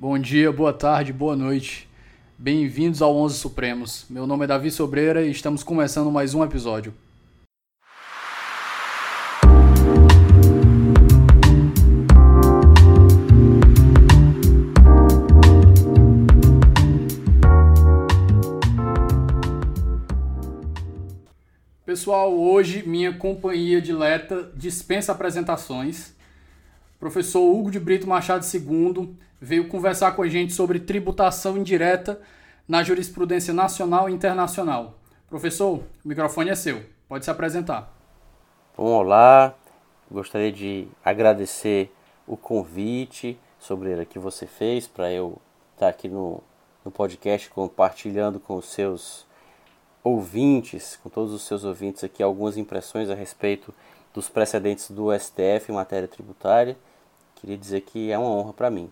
Bom dia, boa tarde, boa noite. Bem-vindos ao 11 Supremos. Meu nome é Davi Sobreira e estamos começando mais um episódio. Pessoal, hoje minha companhia dileta dispensa apresentações. Professor Hugo de Brito Machado II veio conversar com a gente sobre tributação indireta na jurisprudência nacional e internacional. Professor, o microfone é seu. Pode se apresentar. Bom, olá. Gostaria de agradecer o convite sobre que você fez para eu estar aqui no, no podcast compartilhando com os seus ouvintes, com todos os seus ouvintes aqui, algumas impressões a respeito dos precedentes do STF em matéria tributária. Queria dizer que é uma honra para mim.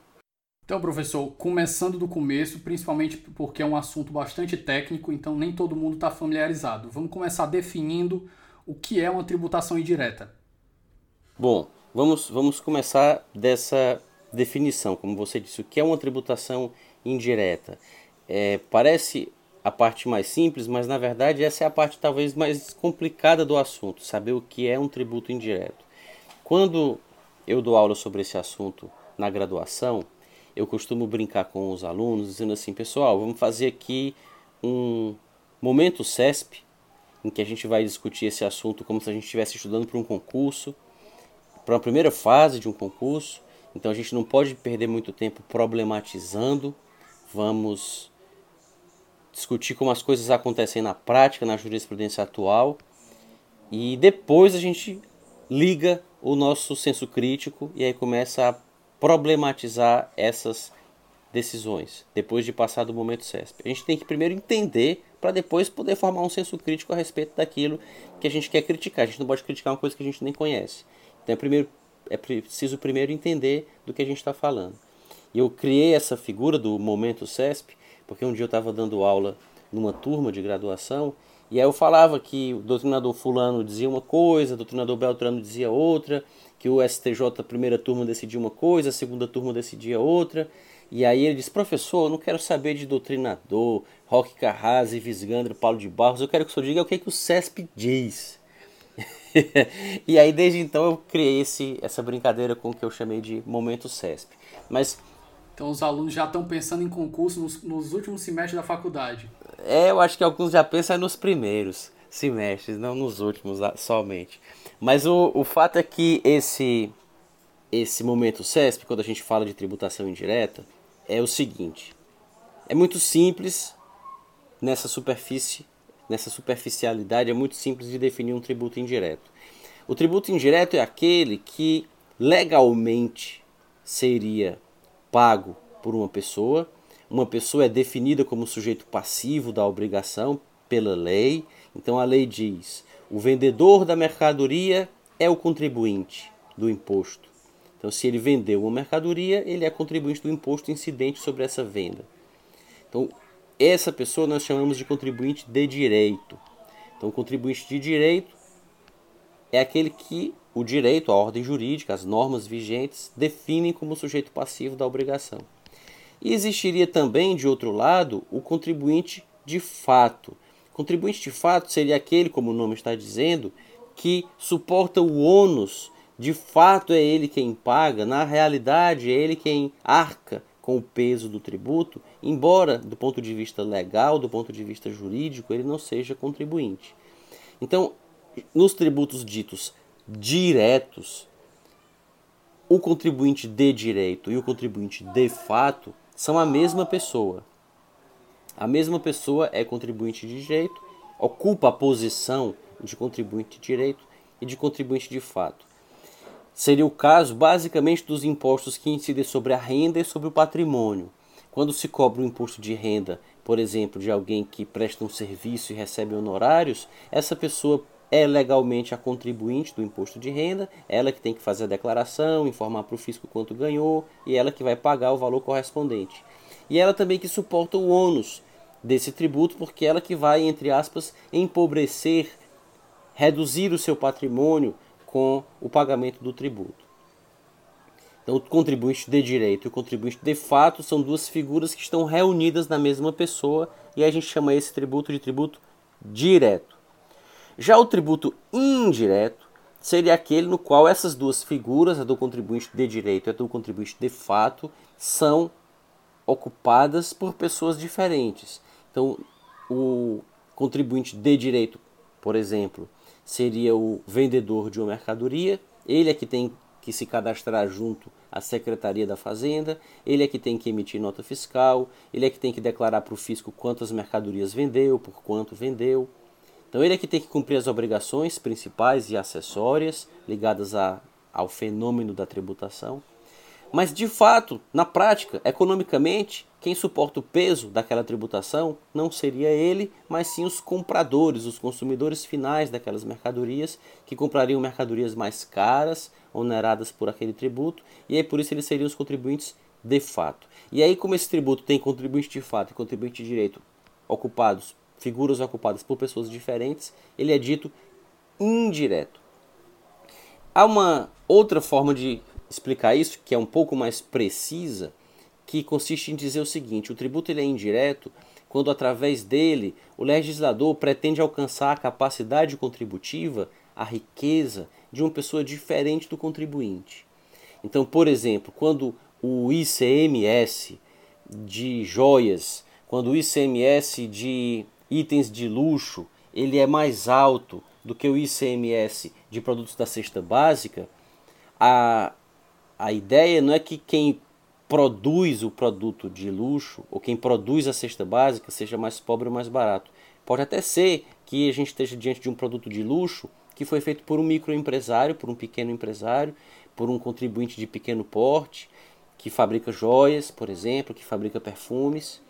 Então, professor, começando do começo, principalmente porque é um assunto bastante técnico, então nem todo mundo está familiarizado. Vamos começar definindo o que é uma tributação indireta. Bom, vamos, vamos começar dessa definição. Como você disse, o que é uma tributação indireta? É, parece a parte mais simples, mas na verdade essa é a parte talvez mais complicada do assunto, saber o que é um tributo indireto. Quando eu dou aula sobre esse assunto na graduação, eu costumo brincar com os alunos dizendo assim, pessoal, vamos fazer aqui um momento CESP, em que a gente vai discutir esse assunto como se a gente estivesse estudando para um concurso, para uma primeira fase de um concurso. Então a gente não pode perder muito tempo problematizando. Vamos discutir como as coisas acontecem na prática, na jurisprudência atual. E depois a gente liga o nosso senso crítico e aí começa a problematizar essas decisões, depois de passar do momento CESP. A gente tem que primeiro entender para depois poder formar um senso crítico a respeito daquilo que a gente quer criticar. A gente não pode criticar uma coisa que a gente nem conhece. Então é, primeiro, é preciso primeiro entender do que a gente está falando. E eu criei essa figura do momento CESP porque um dia eu estava dando aula numa turma de graduação e aí eu falava que o doutrinador fulano dizia uma coisa, o doutrinador Beltrano dizia outra, que o STJ, a primeira turma, decidia uma coisa, a segunda turma decidia outra. E aí ele disse, professor, eu não quero saber de doutrinador, Roque Carrase, Visgandro, Paulo de Barros, eu quero que o senhor diga o que, é que o CESP diz. e aí desde então eu criei esse, essa brincadeira com o que eu chamei de Momento CESP. Mas então os alunos já estão pensando em concurso nos, nos, últimos semestres da faculdade. É, eu acho que alguns já pensam nos primeiros semestres, não nos últimos somente. Mas o, o fato é que esse, esse momento CESP, quando a gente fala de tributação indireta, é o seguinte: é muito simples nessa superfície, nessa superficialidade, é muito simples de definir um tributo indireto. O tributo indireto é aquele que legalmente seria pago por uma pessoa. Uma pessoa é definida como sujeito passivo da obrigação pela lei. Então a lei diz: o vendedor da mercadoria é o contribuinte do imposto. Então, se ele vendeu uma mercadoria, ele é contribuinte do imposto incidente sobre essa venda. Então, essa pessoa nós chamamos de contribuinte de direito. Então, o contribuinte de direito é aquele que o direito, a ordem jurídica, as normas vigentes definem como sujeito passivo da obrigação. E existiria também, de outro lado, o contribuinte de fato. Contribuinte de fato seria aquele, como o nome está dizendo, que suporta o ônus, de fato é ele quem paga, na realidade é ele quem arca com o peso do tributo, embora do ponto de vista legal, do ponto de vista jurídico, ele não seja contribuinte. Então, nos tributos ditos diretos, o contribuinte de direito e o contribuinte de fato são a mesma pessoa. A mesma pessoa é contribuinte de direito, ocupa a posição de contribuinte de direito e de contribuinte de fato. Seria o caso basicamente dos impostos que incidem sobre a renda e sobre o patrimônio. Quando se cobra o um imposto de renda, por exemplo, de alguém que presta um serviço e recebe honorários, essa pessoa é legalmente a contribuinte do imposto de renda, ela que tem que fazer a declaração, informar para o fisco quanto ganhou e ela que vai pagar o valor correspondente. E ela também que suporta o ônus desse tributo, porque ela que vai, entre aspas, empobrecer, reduzir o seu patrimônio com o pagamento do tributo. Então, o contribuinte de direito e o contribuinte de fato são duas figuras que estão reunidas na mesma pessoa e a gente chama esse tributo de tributo direto. Já o tributo indireto seria aquele no qual essas duas figuras, a do contribuinte de direito e a do contribuinte de fato, são ocupadas por pessoas diferentes. Então, o contribuinte de direito, por exemplo, seria o vendedor de uma mercadoria, ele é que tem que se cadastrar junto à Secretaria da Fazenda, ele é que tem que emitir nota fiscal, ele é que tem que declarar para o fisco quantas mercadorias vendeu, por quanto vendeu. Então ele é que tem que cumprir as obrigações principais e acessórias ligadas a, ao fenômeno da tributação. Mas de fato, na prática, economicamente, quem suporta o peso daquela tributação não seria ele, mas sim os compradores, os consumidores finais daquelas mercadorias, que comprariam mercadorias mais caras, oneradas por aquele tributo, e aí por isso eles seriam os contribuintes de fato. E aí, como esse tributo tem contribuinte de fato e contribuinte de direito ocupados, figuras ocupadas por pessoas diferentes, ele é dito indireto. Há uma outra forma de explicar isso, que é um pouco mais precisa, que consiste em dizer o seguinte: o tributo ele é indireto quando, através dele, o legislador pretende alcançar a capacidade contributiva, a riqueza de uma pessoa diferente do contribuinte. Então, por exemplo, quando o ICMS de joias, quando o ICMS de itens de luxo, ele é mais alto do que o ICMS de produtos da cesta básica, a, a ideia não é que quem produz o produto de luxo ou quem produz a cesta básica seja mais pobre ou mais barato. Pode até ser que a gente esteja diante de um produto de luxo que foi feito por um microempresário, por um pequeno empresário, por um contribuinte de pequeno porte, que fabrica joias, por exemplo, que fabrica perfumes.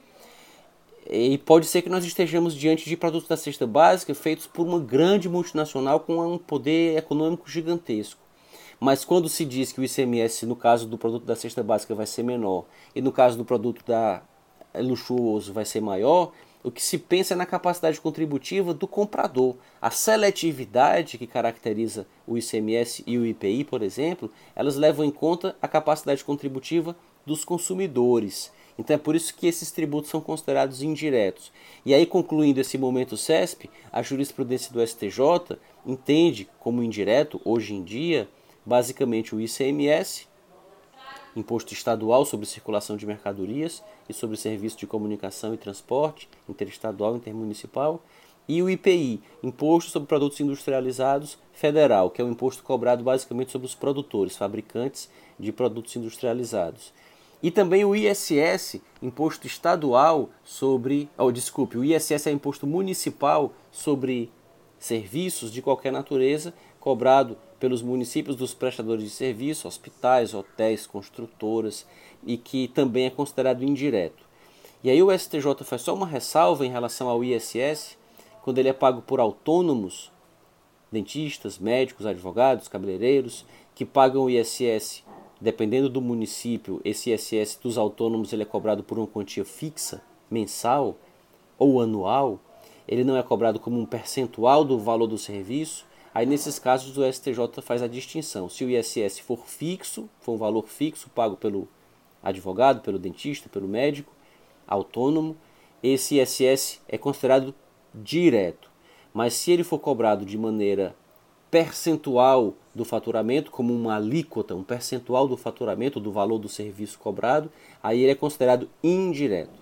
E pode ser que nós estejamos diante de produtos da cesta básica feitos por uma grande multinacional com um poder econômico gigantesco. Mas quando se diz que o ICMS, no caso do produto da cesta básica, vai ser menor e no caso do produto da é luxuoso vai ser maior, o que se pensa é na capacidade contributiva do comprador. A seletividade que caracteriza o ICMS e o IPI, por exemplo, elas levam em conta a capacidade contributiva dos consumidores. Então é por isso que esses tributos são considerados indiretos. E aí, concluindo esse momento CESP, a jurisprudência do STJ entende como indireto, hoje em dia, basicamente o ICMS, Imposto Estadual sobre Circulação de Mercadorias e sobre Serviço de Comunicação e Transporte, Interestadual e Intermunicipal, e o IPI, Imposto sobre Produtos Industrializados Federal, que é o imposto cobrado basicamente sobre os produtores, fabricantes de produtos industrializados. E também o ISS, Imposto Estadual sobre. Oh, desculpe, o ISS é Imposto Municipal sobre serviços de qualquer natureza, cobrado pelos municípios dos prestadores de serviço, hospitais, hotéis, construtoras e que também é considerado indireto. E aí o STJ faz só uma ressalva em relação ao ISS, quando ele é pago por autônomos, dentistas, médicos, advogados, cabeleireiros, que pagam o ISS, dependendo do município, esse ISS dos autônomos ele é cobrado por uma quantia fixa, mensal ou anual, ele não é cobrado como um percentual do valor do serviço, Aí nesses casos o STJ faz a distinção. Se o ISS for fixo, for um valor fixo pago pelo advogado, pelo dentista, pelo médico, autônomo, esse ISS é considerado direto. Mas se ele for cobrado de maneira percentual do faturamento, como uma alíquota, um percentual do faturamento do valor do serviço cobrado, aí ele é considerado indireto.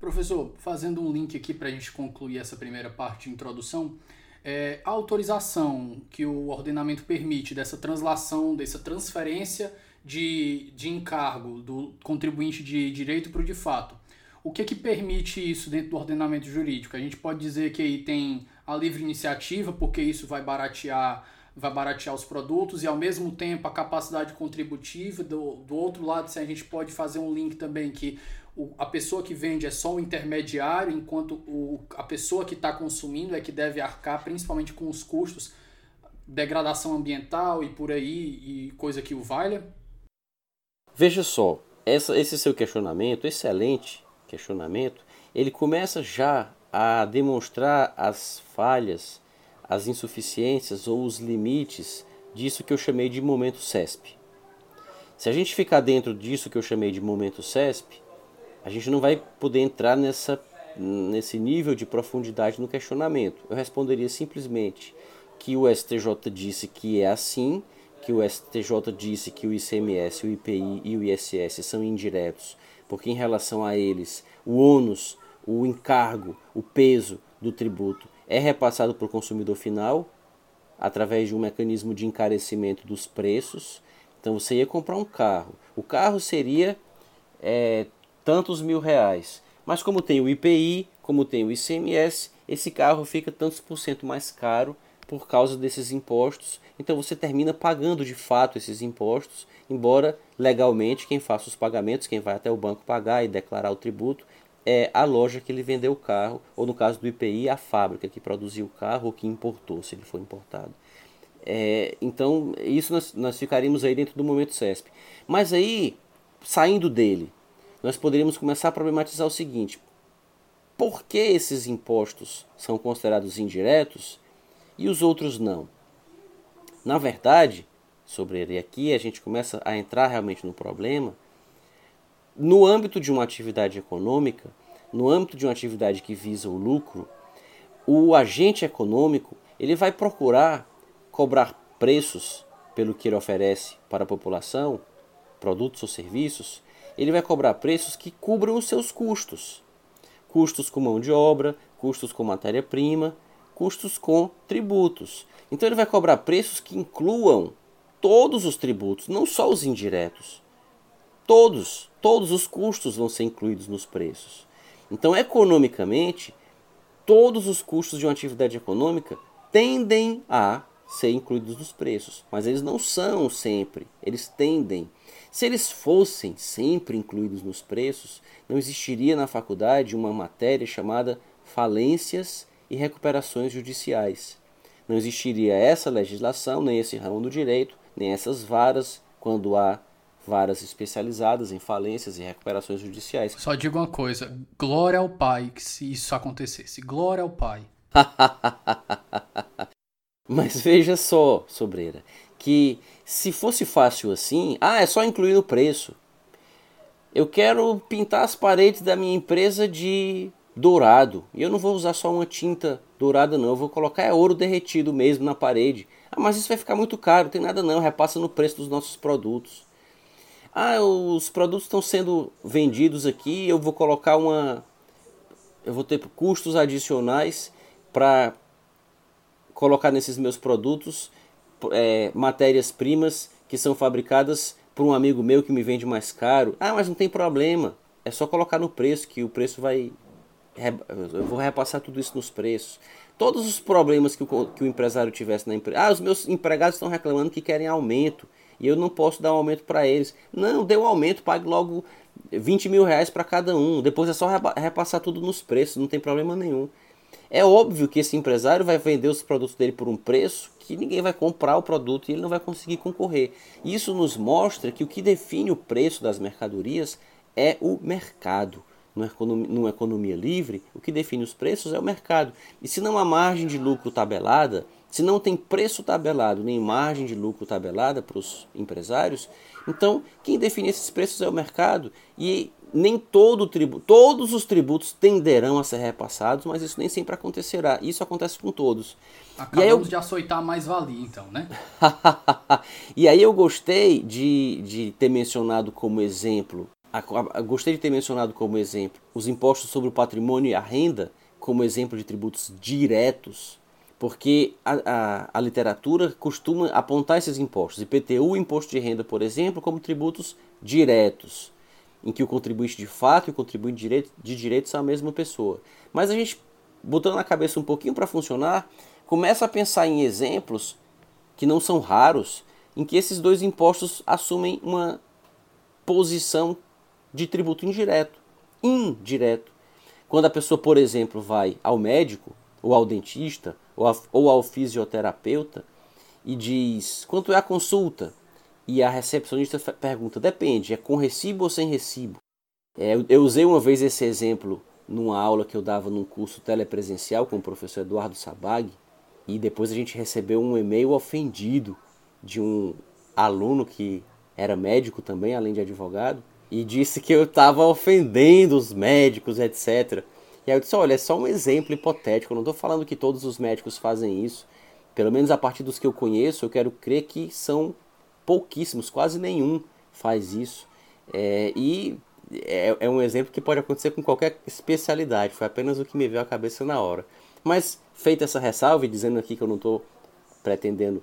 Professor, fazendo um link aqui para a gente concluir essa primeira parte de introdução, é, a autorização que o ordenamento permite dessa translação, dessa transferência de, de encargo do contribuinte de direito para o de fato. O que, que permite isso dentro do ordenamento jurídico? A gente pode dizer que aí tem a livre iniciativa, porque isso vai baratear, vai baratear os produtos, e ao mesmo tempo a capacidade contributiva. Do, do outro lado, se a gente pode fazer um link também que o, a pessoa que vende é só o intermediário, enquanto o, a pessoa que está consumindo é que deve arcar principalmente com os custos, degradação ambiental e por aí, e coisa que o valha? Veja só, essa, esse seu questionamento, excelente questionamento, ele começa já a demonstrar as falhas, as insuficiências ou os limites disso que eu chamei de momento CESP. Se a gente ficar dentro disso que eu chamei de momento CESP, a gente não vai poder entrar nessa, nesse nível de profundidade no questionamento. Eu responderia simplesmente que o STJ disse que é assim, que o STJ disse que o ICMS, o IPI e o ISS são indiretos, porque em relação a eles o ônus, o encargo, o peso do tributo é repassado para o consumidor final através de um mecanismo de encarecimento dos preços. Então você ia comprar um carro, o carro seria é, tantos mil reais, mas como tem o IPI, como tem o ICMS, esse carro fica tantos por cento mais caro por causa desses impostos. Então você termina pagando de fato esses impostos, embora legalmente quem faça os pagamentos, quem vai até o banco pagar e declarar o tributo, é a loja que ele vendeu o carro, ou no caso do IPI, a fábrica que produziu o carro ou que importou, se ele for importado. É, então, isso nós, nós ficaríamos aí dentro do momento CESP. Mas aí, saindo dele, nós poderíamos começar a problematizar o seguinte: por que esses impostos são considerados indiretos e os outros não. Na verdade, sobre ele aqui a gente começa a entrar realmente no problema. No âmbito de uma atividade econômica, no âmbito de uma atividade que visa o lucro, o agente econômico ele vai procurar cobrar preços pelo que ele oferece para a população, produtos ou serviços, ele vai cobrar preços que cubram os seus custos. Custos com mão de obra, custos com matéria-prima, custos com tributos. Então ele vai cobrar preços que incluam todos os tributos, não só os indiretos. Todos, todos os custos vão ser incluídos nos preços. Então, economicamente, todos os custos de uma atividade econômica tendem a ser incluídos nos preços, mas eles não são sempre, eles tendem. Se eles fossem sempre incluídos nos preços, não existiria na faculdade uma matéria chamada falências e recuperações judiciais. Não existiria essa legislação, nem esse ramo do direito, nem essas varas, quando há varas especializadas em falências e recuperações judiciais. Só digo uma coisa: glória ao Pai que se isso acontecesse. Glória ao Pai. Mas veja só, Sobreira, que se fosse fácil assim, ah, é só incluir no preço. Eu quero pintar as paredes da minha empresa de dourado. E eu não vou usar só uma tinta dourada não, eu vou colocar é ouro derretido mesmo na parede. Ah, mas isso vai ficar muito caro, não tem nada não, repassa no preço dos nossos produtos. Ah, os produtos estão sendo vendidos aqui, eu vou colocar uma eu vou ter custos adicionais para colocar nesses meus produtos é, matérias-primas que são fabricadas por um amigo meu que me vende mais caro. Ah, mas não tem problema. É só colocar no preço que o preço vai eu vou repassar tudo isso nos preços. Todos os problemas que o, que o empresário tivesse na empresa. Ah, os meus empregados estão reclamando que querem aumento e eu não posso dar um aumento para eles. Não, dê um aumento, pague logo 20 mil reais para cada um. Depois é só repassar tudo nos preços, não tem problema nenhum. É óbvio que esse empresário vai vender os produtos dele por um preço que ninguém vai comprar o produto e ele não vai conseguir concorrer. Isso nos mostra que o que define o preço das mercadorias é o mercado numa economia, numa economia livre, o que define os preços é o mercado. E se não há margem de lucro tabelada, se não tem preço tabelado nem margem de lucro tabelada para os empresários, então quem define esses preços é o mercado e nem todo tributo, todos os tributos tenderão a ser repassados, mas isso nem sempre acontecerá. Isso acontece com todos. Acabamos eu... de açoitar mais valia, então, né? e aí eu gostei de, de ter mencionado como exemplo gostei de ter mencionado como exemplo os impostos sobre o patrimônio e a renda como exemplo de tributos diretos, porque a, a, a literatura costuma apontar esses impostos, IPTU, imposto de renda, por exemplo, como tributos diretos, em que o contribuinte de fato e o contribuinte de direito, de direito são a mesma pessoa. Mas a gente, botando na cabeça um pouquinho para funcionar, começa a pensar em exemplos que não são raros, em que esses dois impostos assumem uma posição de tributo indireto. Indireto. Quando a pessoa, por exemplo, vai ao médico, ou ao dentista, ou, ao fisioterapeuta e diz quanto é a consulta, e a recepcionista pergunta: depende, é com recibo ou sem recibo? É, eu usei uma vez esse exemplo numa aula que eu dava num curso telepresencial com o professor Eduardo Sabag, e depois a gente recebeu um e-mail ofendido de um aluno que era médico também, além de advogado, e disse que eu estava ofendendo os médicos, etc. E aí eu disse: olha, é só um exemplo hipotético, eu não estou falando que todos os médicos fazem isso. Pelo menos a partir dos que eu conheço, eu quero crer que são pouquíssimos, quase nenhum faz isso. É, e é, é, um exemplo que pode acontecer com qualquer especialidade, foi apenas o que me veio à cabeça na hora. Mas, feita essa ressalva, e dizendo aqui que eu não estou pretendendo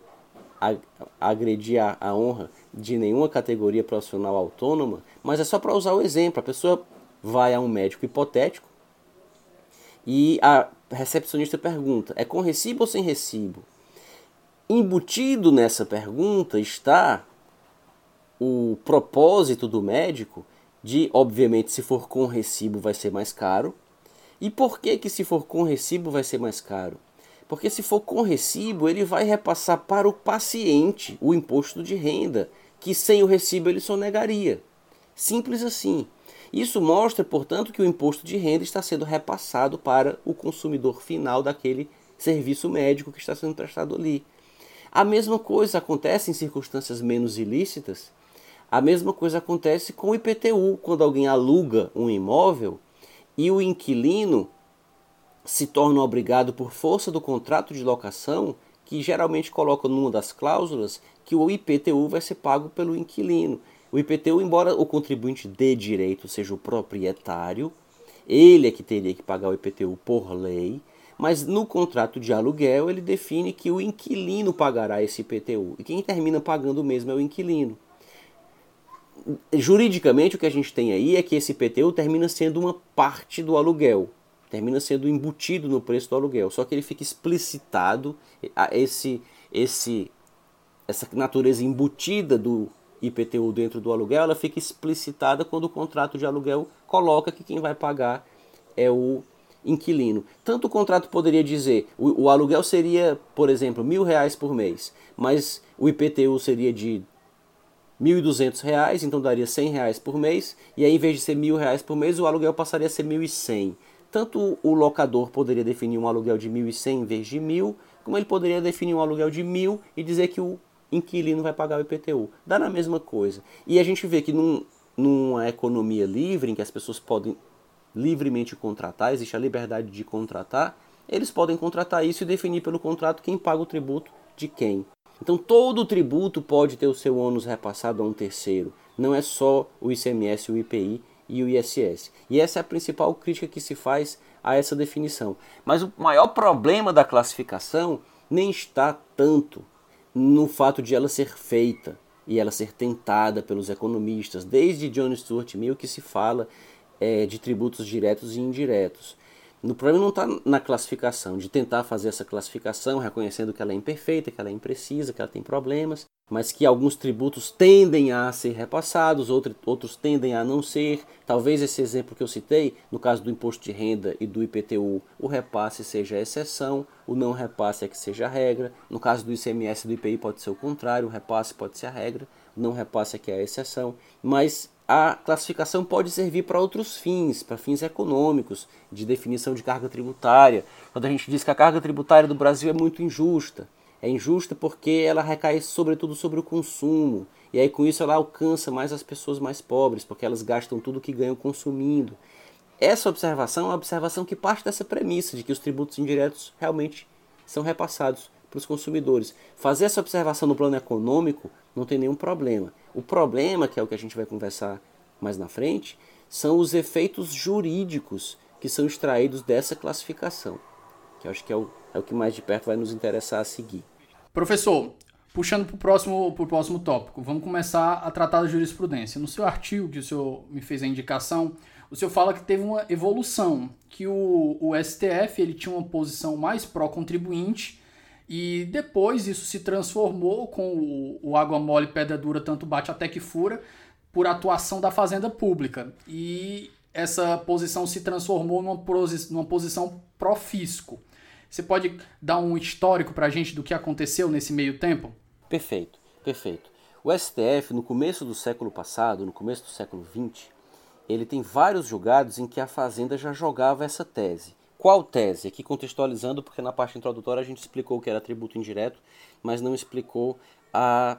agredir a, a honra de nenhuma categoria profissional autônoma, mas é só para usar o exemplo. A pessoa vai a um médico hipotético e a recepcionista pergunta: é com recibo ou sem recibo? Embutido nessa pergunta está o propósito do médico de, obviamente, se for com recibo vai ser mais caro. E por que que se for com recibo vai ser mais caro? Porque se for com recibo, ele vai repassar para o paciente o imposto de renda, que sem o recibo ele sonegaria. Simples assim. Isso mostra, portanto, que o imposto de renda está sendo repassado para o consumidor final daquele serviço médico que está sendo prestado ali. A mesma coisa acontece em circunstâncias menos ilícitas. A mesma coisa acontece com o IPTU, quando alguém aluga um imóvel e o inquilino se torna obrigado por força do contrato de locação, que geralmente coloca numa das cláusulas que o IPTU vai ser pago pelo inquilino. O IPTU, embora o contribuinte dê direito seja o proprietário, ele é que teria que pagar o IPTU por lei, mas no contrato de aluguel ele define que o inquilino pagará esse IPTU e quem termina pagando mesmo é o inquilino. Juridicamente o que a gente tem aí é que esse IPTU termina sendo uma parte do aluguel termina sendo embutido no preço do aluguel. Só que ele fica explicitado esse esse essa natureza embutida do IPTU dentro do aluguel, ela fica explicitada quando o contrato de aluguel coloca que quem vai pagar é o inquilino. Tanto o contrato poderia dizer, o, o aluguel seria, por exemplo, mil reais por mês, mas o IPTU seria de R$ 1.200, então daria R$ reais por mês, e aí em vez de ser R$ reais por mês, o aluguel passaria a ser R$ 1.100 tanto o locador poderia definir um aluguel de 1.100 em vez de 1.000, como ele poderia definir um aluguel de 1.000 e dizer que o inquilino vai pagar o IPTU. Dá na mesma coisa. E a gente vê que num, numa economia livre, em que as pessoas podem livremente contratar, existe a liberdade de contratar, eles podem contratar isso e definir pelo contrato quem paga o tributo de quem. Então todo tributo pode ter o seu ônus repassado a um terceiro. Não é só o ICMS o IPI e o ISS. E essa é a principal crítica que se faz a essa definição. Mas o maior problema da classificação nem está tanto no fato de ela ser feita e ela ser tentada pelos economistas. Desde John Stuart Mill que se fala é, de tributos diretos e indiretos. O problema não está na classificação, de tentar fazer essa classificação, reconhecendo que ela é imperfeita, que ela é imprecisa, que ela tem problemas, mas que alguns tributos tendem a ser repassados, outros, outros tendem a não ser. Talvez esse exemplo que eu citei, no caso do imposto de renda e do IPTU, o repasse seja a exceção, o não repasse é que seja a regra. No caso do ICMS e do IPI pode ser o contrário, o repasse pode ser a regra, não repasse é a exceção. Mas a classificação pode servir para outros fins, para fins econômicos, de definição de carga tributária. Quando a gente diz que a carga tributária do Brasil é muito injusta, é injusta porque ela recai sobretudo sobre o consumo. E aí com isso ela alcança mais as pessoas mais pobres, porque elas gastam tudo que ganham consumindo. Essa observação é uma observação que parte dessa premissa de que os tributos indiretos realmente são repassados para os consumidores. Fazer essa observação no plano econômico não tem nenhum problema. O problema, que é o que a gente vai conversar mais na frente, são os efeitos jurídicos que são extraídos dessa classificação, que acho que é o é o que mais de perto vai nos interessar a seguir. Professor, puxando para o próximo, próximo tópico, vamos começar a tratar da jurisprudência. No seu artigo que o senhor me fez a indicação, o senhor fala que teve uma evolução, que o, o STF ele tinha uma posição mais pró-contribuinte e depois isso se transformou com o, o água mole, pedra dura, tanto bate até que fura, por atuação da fazenda pública. E essa posição se transformou numa, numa posição pró-fisco. Você pode dar um histórico para a gente do que aconteceu nesse meio tempo? Perfeito, perfeito. O STF, no começo do século passado, no começo do século XX, ele tem vários julgados em que a Fazenda já jogava essa tese. Qual tese? Aqui contextualizando, porque na parte introdutória a gente explicou que era tributo indireto, mas não explicou a,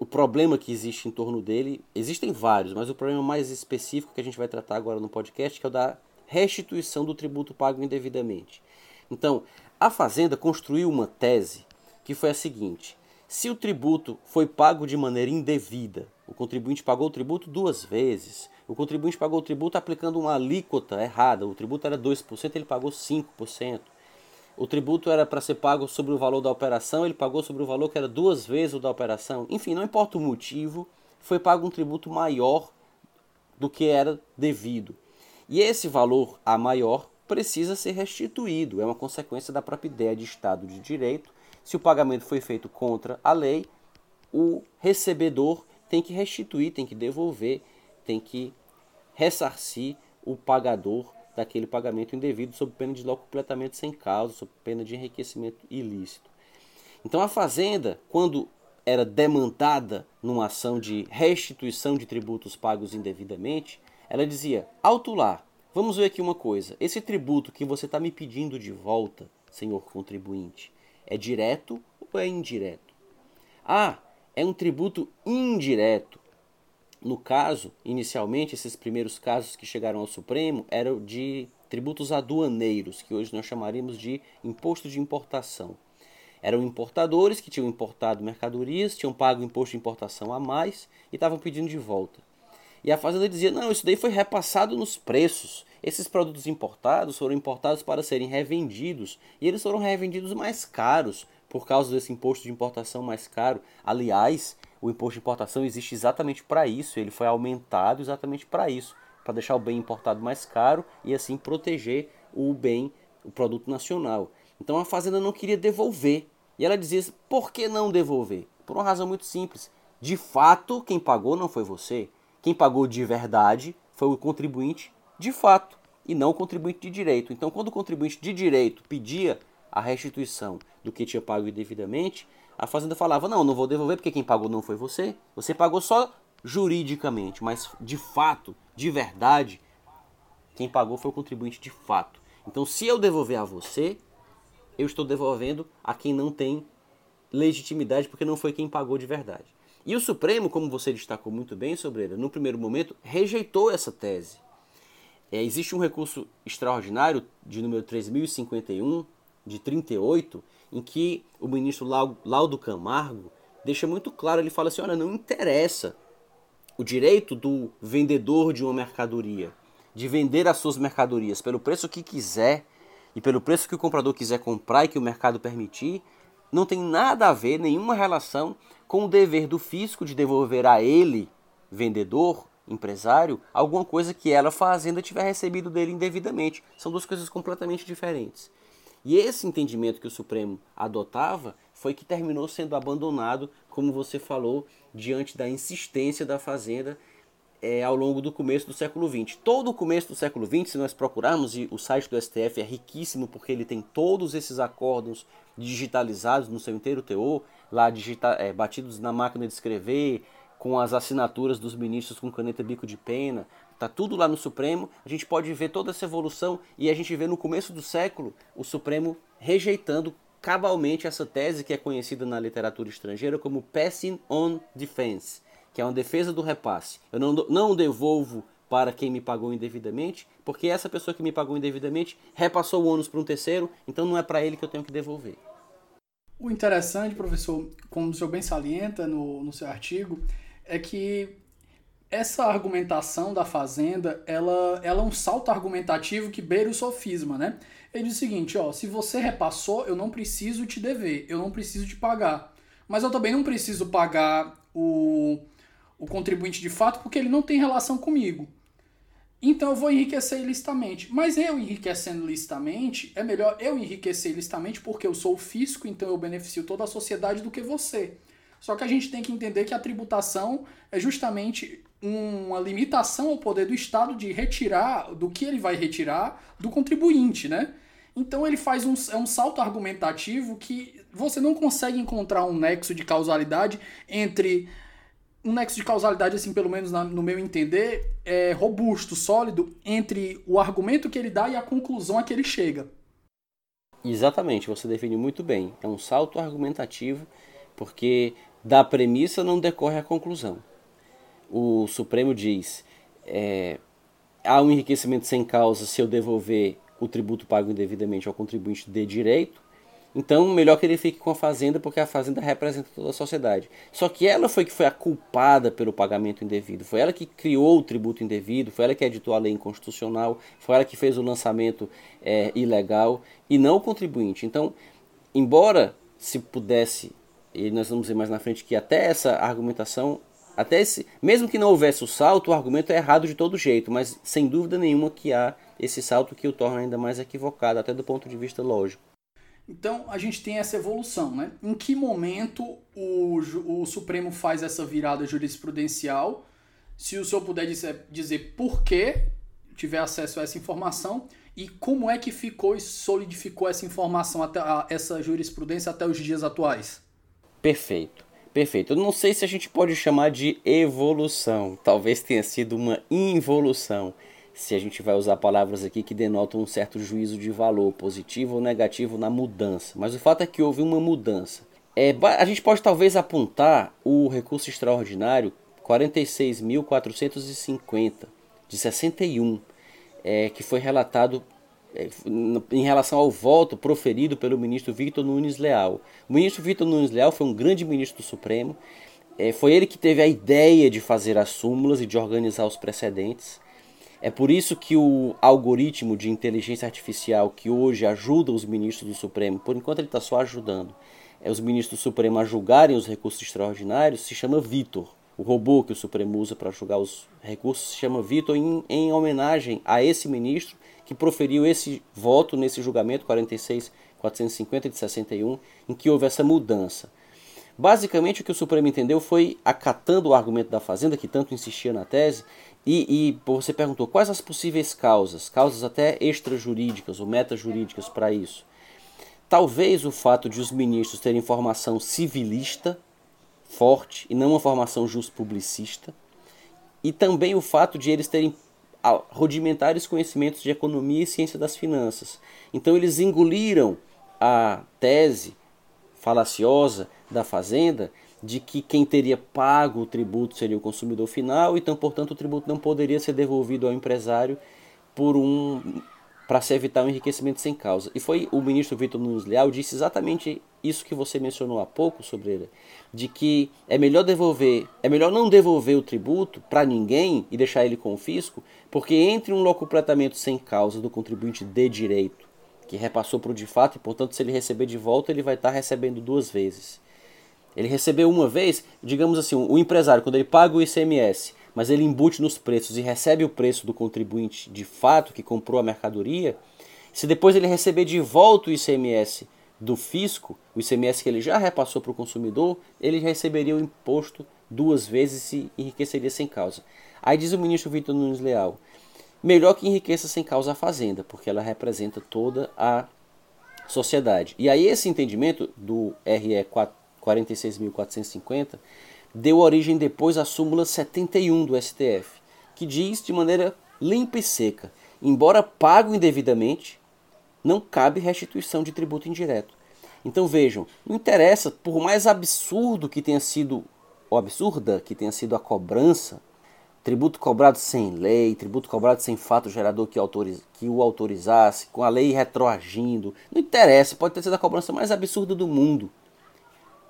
o problema que existe em torno dele, existem vários, mas o problema mais específico que a gente vai tratar agora no podcast é o da restituição do tributo pago indevidamente. Então, a Fazenda construiu uma tese que foi a seguinte: se o tributo foi pago de maneira indevida, o contribuinte pagou o tributo duas vezes, o contribuinte pagou o tributo aplicando uma alíquota errada, o tributo era 2%, ele pagou 5%. O tributo era para ser pago sobre o valor da operação, ele pagou sobre o valor que era duas vezes o da operação. Enfim, não importa o motivo, foi pago um tributo maior do que era devido. E esse valor a maior precisa ser restituído, é uma consequência da própria ideia de Estado de Direito. Se o pagamento foi feito contra a lei, o recebedor tem que restituir, tem que devolver, tem que ressarcir o pagador daquele pagamento indevido sob pena de completamente sem causa, sob pena de enriquecimento ilícito. Então a fazenda, quando era demandada numa ação de restituição de tributos pagos indevidamente, ela dizia: alto lá, vamos ver aqui uma coisa. Esse tributo que você está me pedindo de volta, senhor contribuinte, é direto ou é indireto? Ah, é um tributo indireto. No caso, inicialmente, esses primeiros casos que chegaram ao Supremo eram de tributos aduaneiros, que hoje nós chamaríamos de imposto de importação. Eram importadores que tinham importado mercadorias, tinham pago imposto de importação a mais e estavam pedindo de volta. E a Fazenda dizia: não, isso daí foi repassado nos preços. Esses produtos importados foram importados para serem revendidos e eles foram revendidos mais caros por causa desse imposto de importação mais caro. Aliás, o imposto de importação existe exatamente para isso, ele foi aumentado exatamente para isso, para deixar o bem importado mais caro e assim proteger o bem, o produto nacional. Então a fazenda não queria devolver. E ela dizia: por que não devolver? Por uma razão muito simples. De fato, quem pagou não foi você. Quem pagou de verdade foi o contribuinte de fato e não o contribuinte de direito. Então, quando o contribuinte de direito pedia a restituição do que tinha pago indevidamente, a fazenda falava: "Não, não vou devolver porque quem pagou não foi você. Você pagou só juridicamente, mas de fato, de verdade, quem pagou foi o contribuinte de fato. Então, se eu devolver a você, eu estou devolvendo a quem não tem legitimidade porque não foi quem pagou de verdade. E o Supremo, como você destacou muito bem, Sobreira, no primeiro momento rejeitou essa tese. É, existe um recurso extraordinário de número 3051, de 38, em que o ministro Laudo Camargo deixa muito claro, ele fala assim, olha, não interessa o direito do vendedor de uma mercadoria de vender as suas mercadorias pelo preço que quiser e pelo preço que o comprador quiser comprar e que o mercado permitir, não tem nada a ver, nenhuma relação com o dever do fisco de devolver a ele, vendedor, empresário, alguma coisa que ela, fazenda, tiver recebido dele indevidamente. São duas coisas completamente diferentes. E esse entendimento que o Supremo adotava foi que terminou sendo abandonado, como você falou, diante da insistência da Fazenda é, ao longo do começo do século XX. Todo o começo do século XX, se nós procurarmos, e o site do STF é riquíssimo porque ele tem todos esses acordos digitalizados no seu inteiro teor, lá digita, é, batidos na máquina de escrever, com as assinaturas dos ministros com caneta bico de pena, tá tudo lá no Supremo. A gente pode ver toda essa evolução e a gente vê no começo do século o Supremo rejeitando cabalmente essa tese que é conhecida na literatura estrangeira como passing on defense, que é uma defesa do repasse. Eu não, não devolvo para quem me pagou indevidamente, porque essa pessoa que me pagou indevidamente repassou o ônus para um terceiro, então não é para ele que eu tenho que devolver. O interessante, professor, como o senhor bem salienta no, no seu artigo, é que essa argumentação da Fazenda, ela, ela é um salto argumentativo que beira o sofisma, né? Ele diz o seguinte, ó, se você repassou, eu não preciso te dever, eu não preciso te pagar. Mas eu também não preciso pagar o, o contribuinte de fato porque ele não tem relação comigo. Então eu vou enriquecer ilicitamente. Mas eu enriquecendo ilicitamente, é melhor eu enriquecer ilicitamente porque eu sou o fisco, então eu beneficio toda a sociedade do que você. Só que a gente tem que entender que a tributação é justamente uma limitação ao poder do Estado de retirar do que ele vai retirar do contribuinte, né? Então ele faz um, é um salto argumentativo que você não consegue encontrar um nexo de causalidade entre um nexo de causalidade, assim, pelo menos na, no meu entender, é robusto, sólido, entre o argumento que ele dá e a conclusão a que ele chega. Exatamente, você definiu muito bem. É um salto argumentativo, porque da premissa não decorre a conclusão. O Supremo diz: é, há um enriquecimento sem causa se eu devolver o tributo pago indevidamente ao contribuinte de direito. Então, melhor que ele fique com a fazenda, porque a fazenda representa toda a sociedade. Só que ela foi que foi a culpada pelo pagamento indevido. Foi ela que criou o tributo indevido, foi ela que editou a lei inconstitucional, foi ela que fez o lançamento é, ilegal e não o contribuinte. Então, embora se pudesse, e nós vamos ver mais na frente que até essa argumentação até esse, mesmo que não houvesse o salto, o argumento é errado de todo jeito, mas sem dúvida nenhuma que há esse salto que o torna ainda mais equivocado, até do ponto de vista lógico. Então a gente tem essa evolução, né? Em que momento o, o Supremo faz essa virada jurisprudencial? Se o senhor puder dizer, dizer por que tiver acesso a essa informação e como é que ficou e solidificou essa informação até essa jurisprudência até os dias atuais? Perfeito. Perfeito. Eu não sei se a gente pode chamar de evolução. Talvez tenha sido uma involução. Se a gente vai usar palavras aqui que denotam um certo juízo de valor, positivo ou negativo na mudança. Mas o fato é que houve uma mudança. É, a gente pode talvez apontar o recurso extraordinário 46.450 de 61, é, que foi relatado em relação ao voto proferido pelo ministro Victor Nunes Leal. O ministro Victor Nunes Leal foi um grande ministro do Supremo, é, foi ele que teve a ideia de fazer as súmulas e de organizar os precedentes. É por isso que o algoritmo de inteligência artificial que hoje ajuda os ministros do Supremo, por enquanto ele está só ajudando, é os ministros do Supremo a julgarem os recursos extraordinários, se chama Vitor. O robô que o Supremo usa para julgar os recursos se chama Vitor em, em homenagem a esse ministro que proferiu esse voto nesse julgamento 46.450 de 61, em que houve essa mudança. Basicamente, o que o Supremo entendeu foi, acatando o argumento da Fazenda, que tanto insistia na tese, e, e você perguntou quais as possíveis causas, causas até extrajurídicas ou metajurídicas para isso. Talvez o fato de os ministros terem formação civilista forte e não uma formação publicista, e também o fato de eles terem rudimentares conhecimentos de economia e ciência das finanças. Então eles engoliram a tese falaciosa da Fazenda de que quem teria pago o tributo seria o consumidor final, então, portanto, o tributo não poderia ser devolvido ao empresário por um para se evitar um enriquecimento sem causa. E foi o ministro Vitor Nunes Leal disse exatamente isso que você mencionou há pouco sobre ele, de que é melhor devolver, é melhor não devolver o tributo para ninguém e deixar ele com o fisco, porque entre um locupletamento sem causa do contribuinte de direito, que repassou para o de fato, e portanto se ele receber de volta, ele vai estar recebendo duas vezes. Ele recebeu uma vez, digamos assim, o empresário, quando ele paga o ICMS, mas ele embute nos preços e recebe o preço do contribuinte de fato que comprou a mercadoria, se depois ele receber de volta o ICMS do fisco, o ICMS que ele já repassou para o consumidor, ele receberia o imposto duas vezes e enriqueceria sem causa. Aí diz o ministro Vitor Nunes Leal, melhor que enriqueça sem causa a fazenda, porque ela representa toda a sociedade. E aí esse entendimento do RE 46.450 deu origem depois à súmula 71 do STF, que diz de maneira limpa e seca: embora pago indevidamente, não cabe restituição de tributo indireto. Então vejam, não interessa, por mais absurdo que tenha sido, ou absurda que tenha sido a cobrança, tributo cobrado sem lei, tributo cobrado sem fato gerador que, autoriz, que o autorizasse, com a lei retroagindo, não interessa, pode ter sido a cobrança mais absurda do mundo.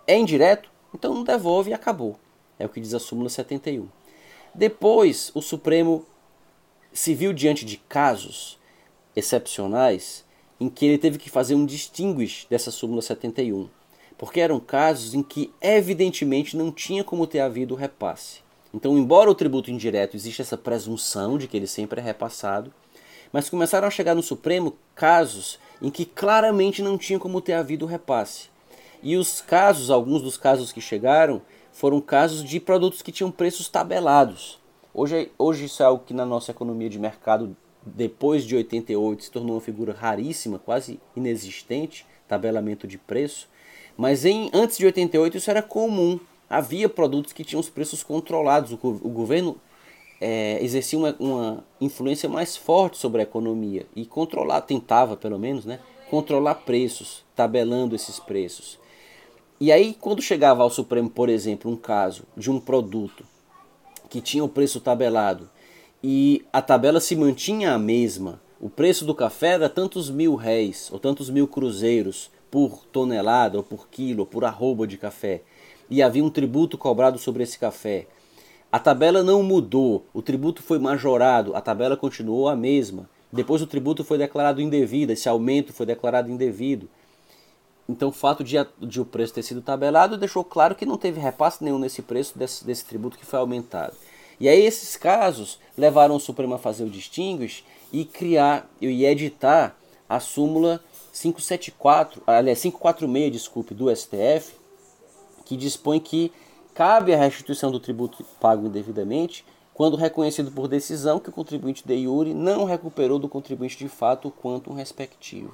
É indireto? Então não devolve e acabou. É o que diz a súmula 71. Depois, o Supremo se viu diante de casos excepcionais em que ele teve que fazer um distinguish dessa súmula 71, porque eram casos em que evidentemente não tinha como ter havido repasse. Então, embora o tributo indireto existe essa presunção de que ele sempre é repassado, mas começaram a chegar no Supremo casos em que claramente não tinha como ter havido repasse. E os casos, alguns dos casos que chegaram, foram casos de produtos que tinham preços tabelados. Hoje, hoje isso é algo que na nossa economia de mercado, depois de 88, se tornou uma figura raríssima, quase inexistente, tabelamento de preço. Mas em, antes de 88 isso era comum. Havia produtos que tinham os preços controlados. O, o governo é, exercia uma, uma influência mais forte sobre a economia e controlar, tentava pelo menos, né, controlar preços, tabelando esses preços. E aí, quando chegava ao Supremo, por exemplo, um caso de um produto que tinha o preço tabelado e a tabela se mantinha a mesma, o preço do café era tantos mil réis ou tantos mil cruzeiros por tonelada ou por quilo ou por arroba de café, e havia um tributo cobrado sobre esse café. A tabela não mudou, o tributo foi majorado, a tabela continuou a mesma. Depois o tributo foi declarado indevido, esse aumento foi declarado indevido. Então o fato de, de, o preço ter sido tabelado deixou claro que não teve repasse nenhum nesse preço desse, desse tributo que foi aumentado. E aí esses casos levaram o Supremo a fazer o distinguish e criar e editar a súmula 574, aliás 546, desculpe, do STF, que dispõe que cabe a restituição do tributo pago indevidamente quando reconhecido por decisão que o contribuinte de iure não recuperou do contribuinte de fato o quanto respectivo.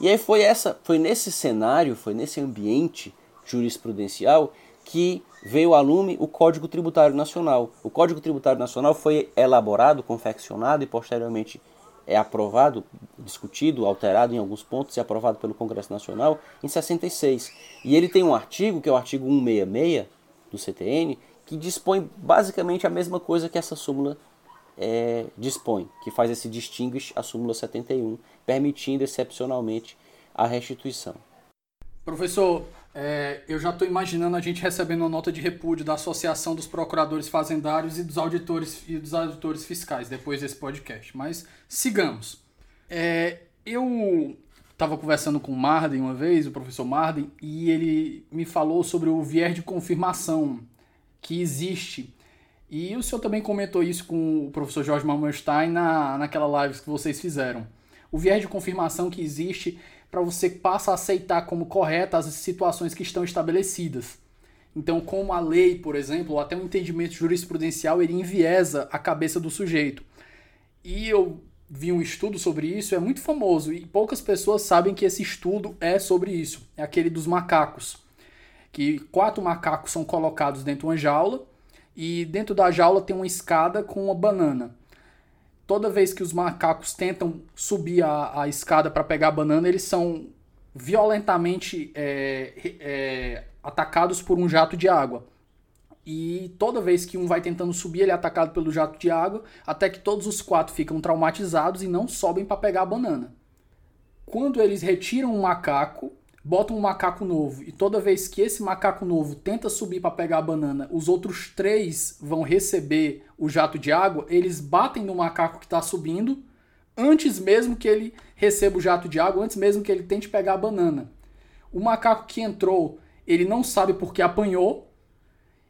E aí foi essa, foi nesse cenário, foi nesse ambiente jurisprudencial que veio a lume o Código Tributário Nacional. O Código Tributário Nacional foi elaborado, confeccionado e posteriormente é aprovado, discutido, alterado em alguns pontos e aprovado pelo Congresso Nacional em 66. E ele tem um artigo, que é o artigo 166 do CTN, que dispõe basicamente a mesma coisa que essa súmula é, dispõe, que faz esse distinguish a súmula 71, permitindo excepcionalmente a restituição. Professor, é, eu já estou imaginando a gente recebendo uma nota de repúdio da Associação dos Procuradores Fazendários e dos Auditores e dos Auditores Fiscais depois desse podcast. Mas sigamos. É, eu estava conversando com o Marden uma vez, o professor Marden, e ele me falou sobre o viés de confirmação que existe e o senhor também comentou isso com o professor Jorge Malmerstein na, naquela live que vocês fizeram. O viés de confirmação que existe para você passa a aceitar como corretas as situações que estão estabelecidas. Então, como a lei, por exemplo, ou até um entendimento jurisprudencial, ele enviesa a cabeça do sujeito. E eu vi um estudo sobre isso, é muito famoso, e poucas pessoas sabem que esse estudo é sobre isso. É aquele dos macacos. Que quatro macacos são colocados dentro de uma jaula, e dentro da jaula tem uma escada com uma banana. Toda vez que os macacos tentam subir a, a escada para pegar a banana, eles são violentamente é, é, atacados por um jato de água. E toda vez que um vai tentando subir, ele é atacado pelo jato de água, até que todos os quatro ficam traumatizados e não sobem para pegar a banana. Quando eles retiram um macaco, botam um macaco novo e toda vez que esse macaco novo tenta subir para pegar a banana, os outros três vão receber o jato de água, eles batem no macaco que está subindo antes mesmo que ele receba o jato de água, antes mesmo que ele tente pegar a banana. O macaco que entrou, ele não sabe porque apanhou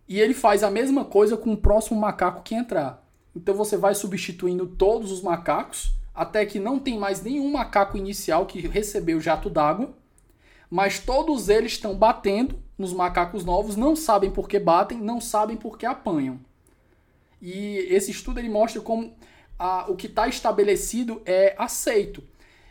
e ele faz a mesma coisa com o próximo macaco que entrar. Então você vai substituindo todos os macacos até que não tem mais nenhum macaco inicial que recebeu o jato d'água mas todos eles estão batendo nos macacos novos, não sabem por que batem, não sabem por que apanham. E esse estudo ele mostra como a, o que está estabelecido é aceito.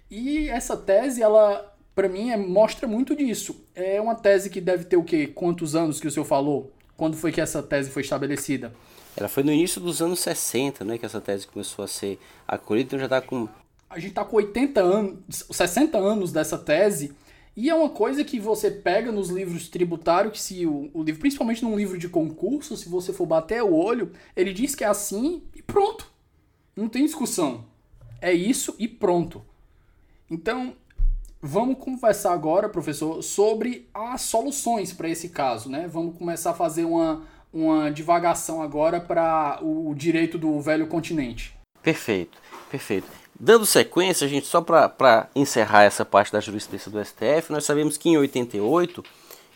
E essa tese, ela, para mim, é, mostra muito disso. É uma tese que deve ter o quê? Quantos anos que o senhor falou? Quando foi que essa tese foi estabelecida? Ela foi no início dos anos 60, né, que essa tese começou a ser acolhida, então já está com... A gente está com 80 anos, 60 anos dessa tese, e é uma coisa que você pega nos livros tributários, que se o, o, livro, principalmente num livro de concurso, se você for bater o olho, ele diz que é assim e pronto. Não tem discussão. É isso e pronto. Então, vamos conversar agora, professor, sobre as soluções para esse caso, né? Vamos começar a fazer uma, uma divagação agora para o direito do velho continente. Perfeito, perfeito. Dando sequência, gente, só para encerrar essa parte da jurisprudência do STF, nós sabemos que em 88,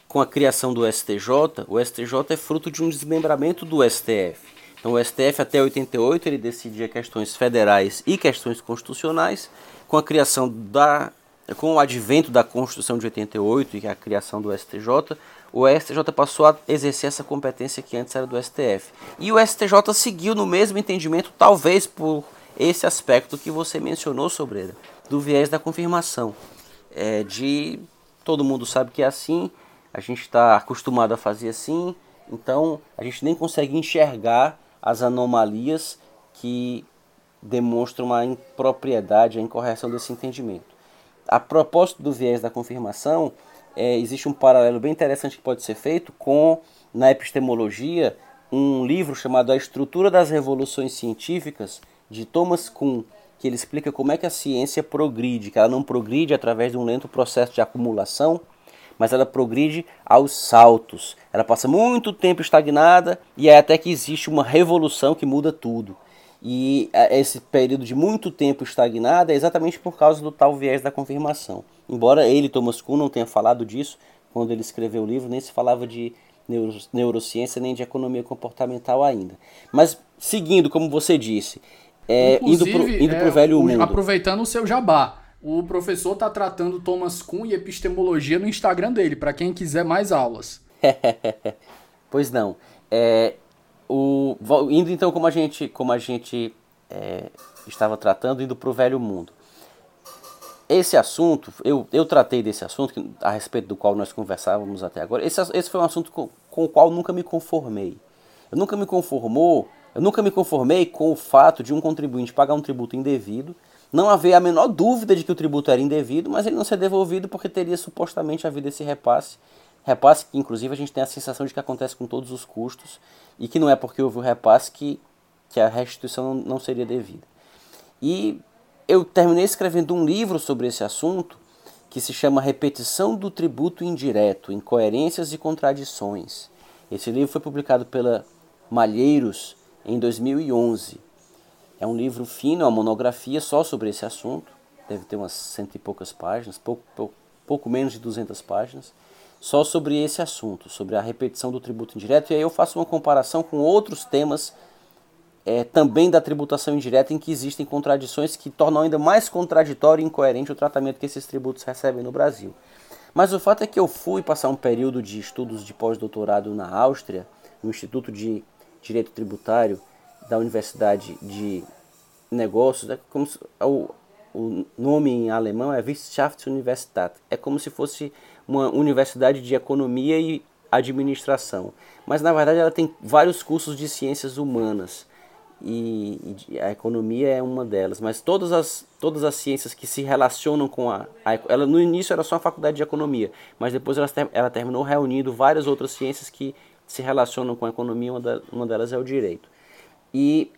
com a criação do STJ, o STJ é fruto de um desmembramento do STF. Então, o STF até 88 ele decidia questões federais e questões constitucionais. Com a criação da com o advento da Constituição de 88 e a criação do STJ, o STJ passou a exercer essa competência que antes era do STF. E o STJ seguiu no mesmo entendimento, talvez por esse aspecto que você mencionou, Sobreira, do viés da confirmação. É, de todo mundo sabe que é assim, a gente está acostumado a fazer assim, então a gente nem consegue enxergar as anomalias que demonstram a impropriedade, a incorreção desse entendimento. A propósito do viés da confirmação, é, existe um paralelo bem interessante que pode ser feito com, na epistemologia, um livro chamado A Estrutura das Revoluções Científicas, de Thomas Kuhn, que ele explica como é que a ciência progride, que ela não progride através de um lento processo de acumulação, mas ela progride aos saltos. Ela passa muito tempo estagnada e é até que existe uma revolução que muda tudo. E é, esse período de muito tempo estagnado é exatamente por causa do tal viés da confirmação. Embora ele, Thomas Kuhn, não tenha falado disso quando ele escreveu o livro, nem se falava de neuro, neurociência nem de economia comportamental ainda. Mas seguindo, como você disse, é, indo para o é, velho mundo. Aproveitando o seu jabá, o professor está tratando Thomas Kuhn e epistemologia no Instagram dele, para quem quiser mais aulas. pois não. É, o, indo então como a gente, como a gente é, estava tratando, indo para o velho mundo. Esse assunto, eu, eu tratei desse assunto, a respeito do qual nós conversávamos até agora. Esse, esse foi um assunto com, com o qual nunca me conformei. Eu nunca me conformou eu nunca me conformei com o fato de um contribuinte pagar um tributo indevido, não haver a menor dúvida de que o tributo era indevido, mas ele não ser devolvido porque teria supostamente havido esse repasse. Repasse que, inclusive, a gente tem a sensação de que acontece com todos os custos e que não é porque houve o repasse que, que a restituição não, não seria devida. E eu terminei escrevendo um livro sobre esse assunto que se chama Repetição do Tributo Indireto, Incoerências e Contradições. Esse livro foi publicado pela Malheiros em 2011. É um livro fino, uma monografia só sobre esse assunto, deve ter umas cento e poucas páginas, pouco, pouco, pouco menos de 200 páginas, só sobre esse assunto, sobre a repetição do tributo indireto, e aí eu faço uma comparação com outros temas é, também da tributação indireta, em que existem contradições que tornam ainda mais contraditório e incoerente o tratamento que esses tributos recebem no Brasil. Mas o fato é que eu fui passar um período de estudos de pós-doutorado na Áustria, no Instituto de Direito Tributário da Universidade de Negócios, é como se, o, o nome em alemão é Wissenschaftsuniversität, é como se fosse uma universidade de economia e administração, mas na verdade ela tem vários cursos de ciências humanas. E, e a economia é uma delas, mas todas as, todas as ciências que se relacionam com a, a ela no início era só a faculdade de economia, mas depois ela, ela terminou reunindo várias outras ciências que se relacionam com a economia, uma, delas é o direito. E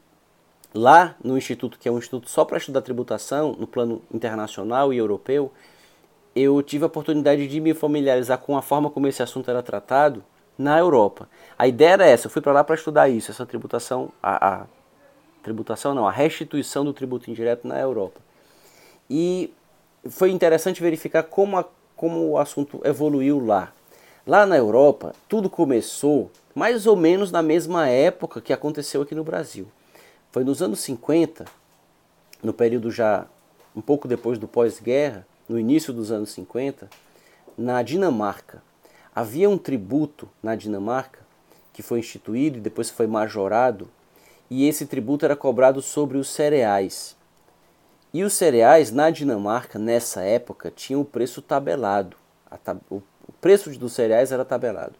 lá no instituto, que é um instituto só para estudar tributação, no plano internacional e europeu, eu tive a oportunidade de me familiarizar com a forma como esse assunto era tratado na Europa. A ideia era essa, eu fui para lá para estudar isso, essa tributação, a, a tributação não, a restituição do tributo indireto na Europa. E foi interessante verificar como, a, como o assunto evoluiu lá. Lá na Europa, tudo começou mais ou menos na mesma época que aconteceu aqui no Brasil. Foi nos anos 50, no período já um pouco depois do pós-guerra, no início dos anos 50, na Dinamarca. Havia um tributo na Dinamarca que foi instituído e depois foi majorado, e esse tributo era cobrado sobre os cereais. E os cereais na Dinamarca, nessa época, tinham o preço tabelado. O preço dos cereais era tabelado.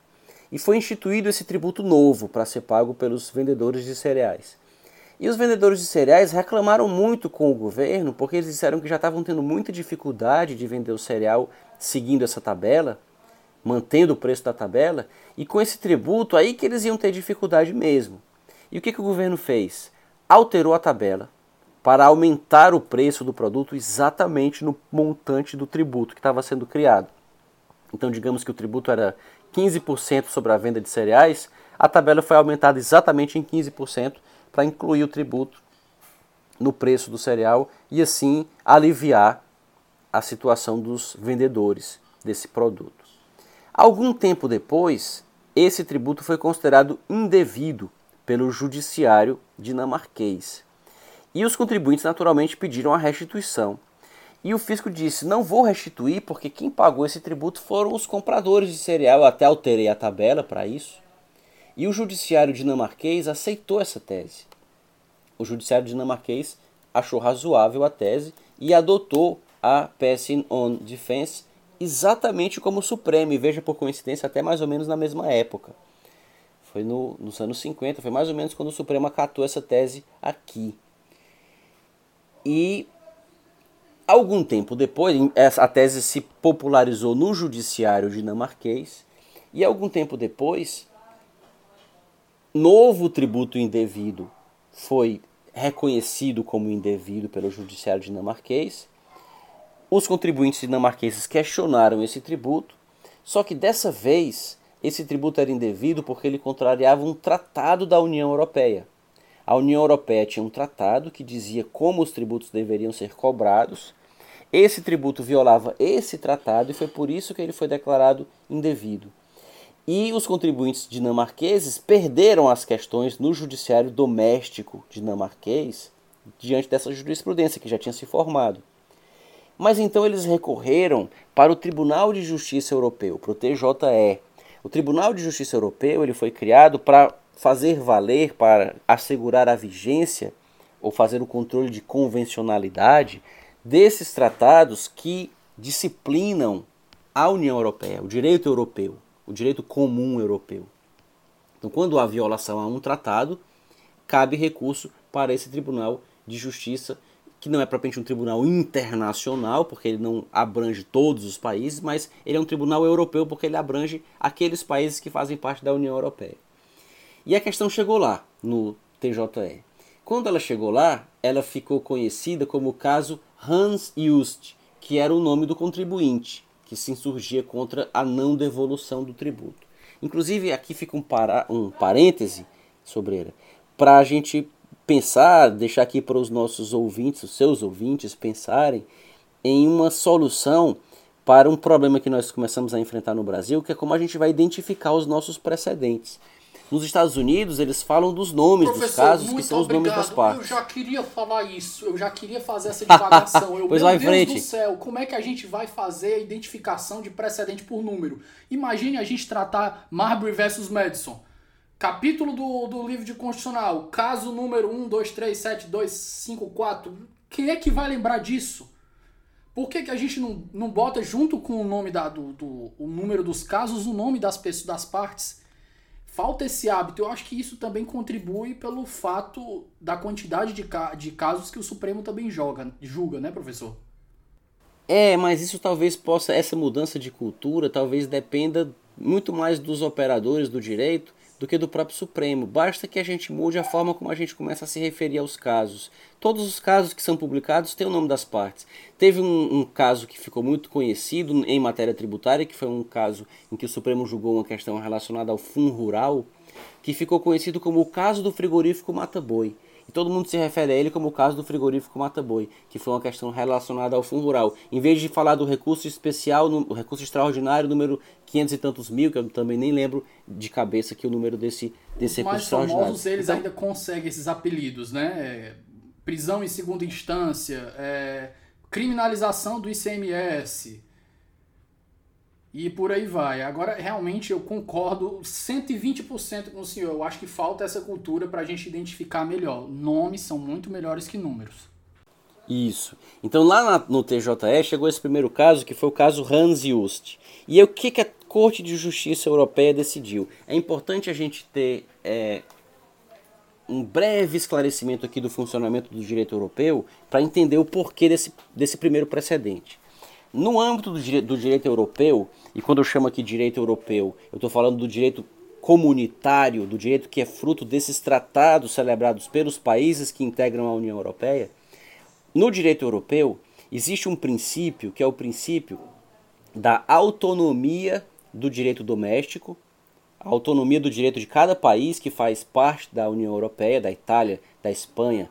E foi instituído esse tributo novo para ser pago pelos vendedores de cereais. E os vendedores de cereais reclamaram muito com o governo, porque eles disseram que já estavam tendo muita dificuldade de vender o cereal seguindo essa tabela, mantendo o preço da tabela, e com esse tributo aí que eles iam ter dificuldade mesmo. E o que, que o governo fez? Alterou a tabela para aumentar o preço do produto exatamente no montante do tributo que estava sendo criado. Então, digamos que o tributo era 15% sobre a venda de cereais, a tabela foi aumentada exatamente em 15% para incluir o tributo no preço do cereal e assim aliviar a situação dos vendedores desse produto. Algum tempo depois, esse tributo foi considerado indevido pelo judiciário dinamarquês. E os contribuintes naturalmente pediram a restituição. E o fisco disse: não vou restituir porque quem pagou esse tributo foram os compradores de cereal. Até alterei a tabela para isso. E o judiciário dinamarquês aceitou essa tese. O judiciário dinamarquês achou razoável a tese e adotou a Passing on Defense exatamente como o Supremo, e veja por coincidência, até mais ou menos na mesma época. Foi no, nos anos 50, foi mais ou menos quando o Supremo acatou essa tese aqui. E Algum tempo depois, a tese se popularizou no judiciário dinamarquês e algum tempo depois, novo tributo indevido foi reconhecido como indevido pelo judiciário dinamarquês. Os contribuintes dinamarqueses questionaram esse tributo, só que dessa vez esse tributo era indevido porque ele contrariava um tratado da União Europeia. A União Europeia tinha um tratado que dizia como os tributos deveriam ser cobrados esse tributo violava esse tratado e foi por isso que ele foi declarado indevido. E os contribuintes dinamarqueses perderam as questões no judiciário doméstico dinamarquês diante dessa jurisprudência que já tinha se formado. Mas então eles recorreram para o Tribunal de Justiça Europeu, para o TJE. O Tribunal de Justiça Europeu ele foi criado para fazer valer, para assegurar a vigência ou fazer o controle de convencionalidade desses tratados que disciplinam a União Europeia, o direito europeu, o direito comum europeu. Então, quando há violação a um tratado, cabe recurso para esse Tribunal de Justiça, que não é propriamente um tribunal internacional, porque ele não abrange todos os países, mas ele é um tribunal europeu porque ele abrange aqueles países que fazem parte da União Europeia. E a questão chegou lá, no TJE. Quando ela chegou lá, ela ficou conhecida como o caso Hans Just, que era o nome do contribuinte, que se insurgia contra a não devolução do tributo. Inclusive, aqui fica um, para, um parêntese sobre ele, para a gente pensar, deixar aqui para os nossos ouvintes, os seus ouvintes, pensarem em uma solução para um problema que nós começamos a enfrentar no Brasil, que é como a gente vai identificar os nossos precedentes. Nos Estados Unidos, eles falam dos nomes Professor, dos casos, que são os nomes das partes. Eu já queria falar isso, eu já queria fazer essa divagação. Eu, pois meu Deus frente. do céu, como é que a gente vai fazer a identificação de precedente por número? Imagine a gente tratar Marbury versus Madison. Capítulo do, do livro de Constitucional, caso número 1, 2, 3, 7, 2, 5, 4. Quem é que vai lembrar disso? Por que, que a gente não, não bota junto com o nome da, do, do o número dos casos o nome das pessoas das partes? Falta esse hábito. Eu acho que isso também contribui pelo fato da quantidade de, ca de casos que o Supremo também joga, julga, né, professor? É, mas isso talvez possa, essa mudança de cultura talvez dependa muito mais dos operadores do direito do que do próprio Supremo. Basta que a gente mude a forma como a gente começa a se referir aos casos. Todos os casos que são publicados têm o nome das partes. Teve um, um, caso que ficou muito conhecido em matéria tributária, que foi um caso em que o Supremo julgou uma questão relacionada ao fundo rural, que ficou conhecido como o caso do frigorífico Mata Boi. E todo mundo se refere a ele como o caso do frigorífico Mata Boi, que foi uma questão relacionada ao fundo rural. Em vez de falar do recurso especial, o recurso extraordinário número 500 e tantos mil, que eu também nem lembro de cabeça que o número desse, desse recurso extraordinário. Os famosos, eles então, ainda conseguem esses apelidos, né? É, prisão em segunda instância, é, criminalização do ICMS, e por aí vai. Agora, realmente, eu concordo 120% com o senhor. Eu acho que falta essa cultura para a gente identificar melhor. Nomes são muito melhores que números. Isso. Então, lá no TJE chegou esse primeiro caso, que foi o caso Hans Just. E o que, que a Corte de Justiça Europeia decidiu? É importante a gente ter é, um breve esclarecimento aqui do funcionamento do direito europeu para entender o porquê desse, desse primeiro precedente. No âmbito do, do direito europeu, e quando eu chamo aqui direito europeu, eu estou falando do direito comunitário, do direito que é fruto desses tratados celebrados pelos países que integram a União Europeia. No direito europeu, existe um princípio que é o princípio da autonomia do direito doméstico, a autonomia do direito de cada país que faz parte da União Europeia, da Itália, da Espanha,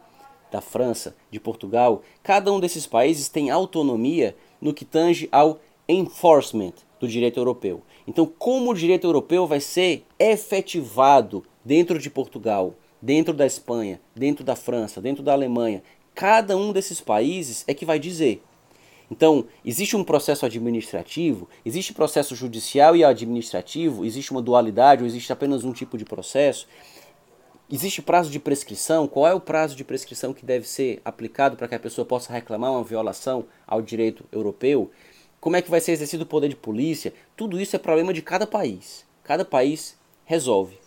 da França, de Portugal. Cada um desses países tem autonomia no que tange ao enforcement do direito europeu. Então, como o direito europeu vai ser efetivado dentro de Portugal, dentro da Espanha, dentro da França, dentro da Alemanha, cada um desses países é que vai dizer. Então, existe um processo administrativo, existe processo judicial e administrativo, existe uma dualidade ou existe apenas um tipo de processo. Existe prazo de prescrição? Qual é o prazo de prescrição que deve ser aplicado para que a pessoa possa reclamar uma violação ao direito europeu? Como é que vai ser exercido o poder de polícia? Tudo isso é problema de cada país. Cada país resolve.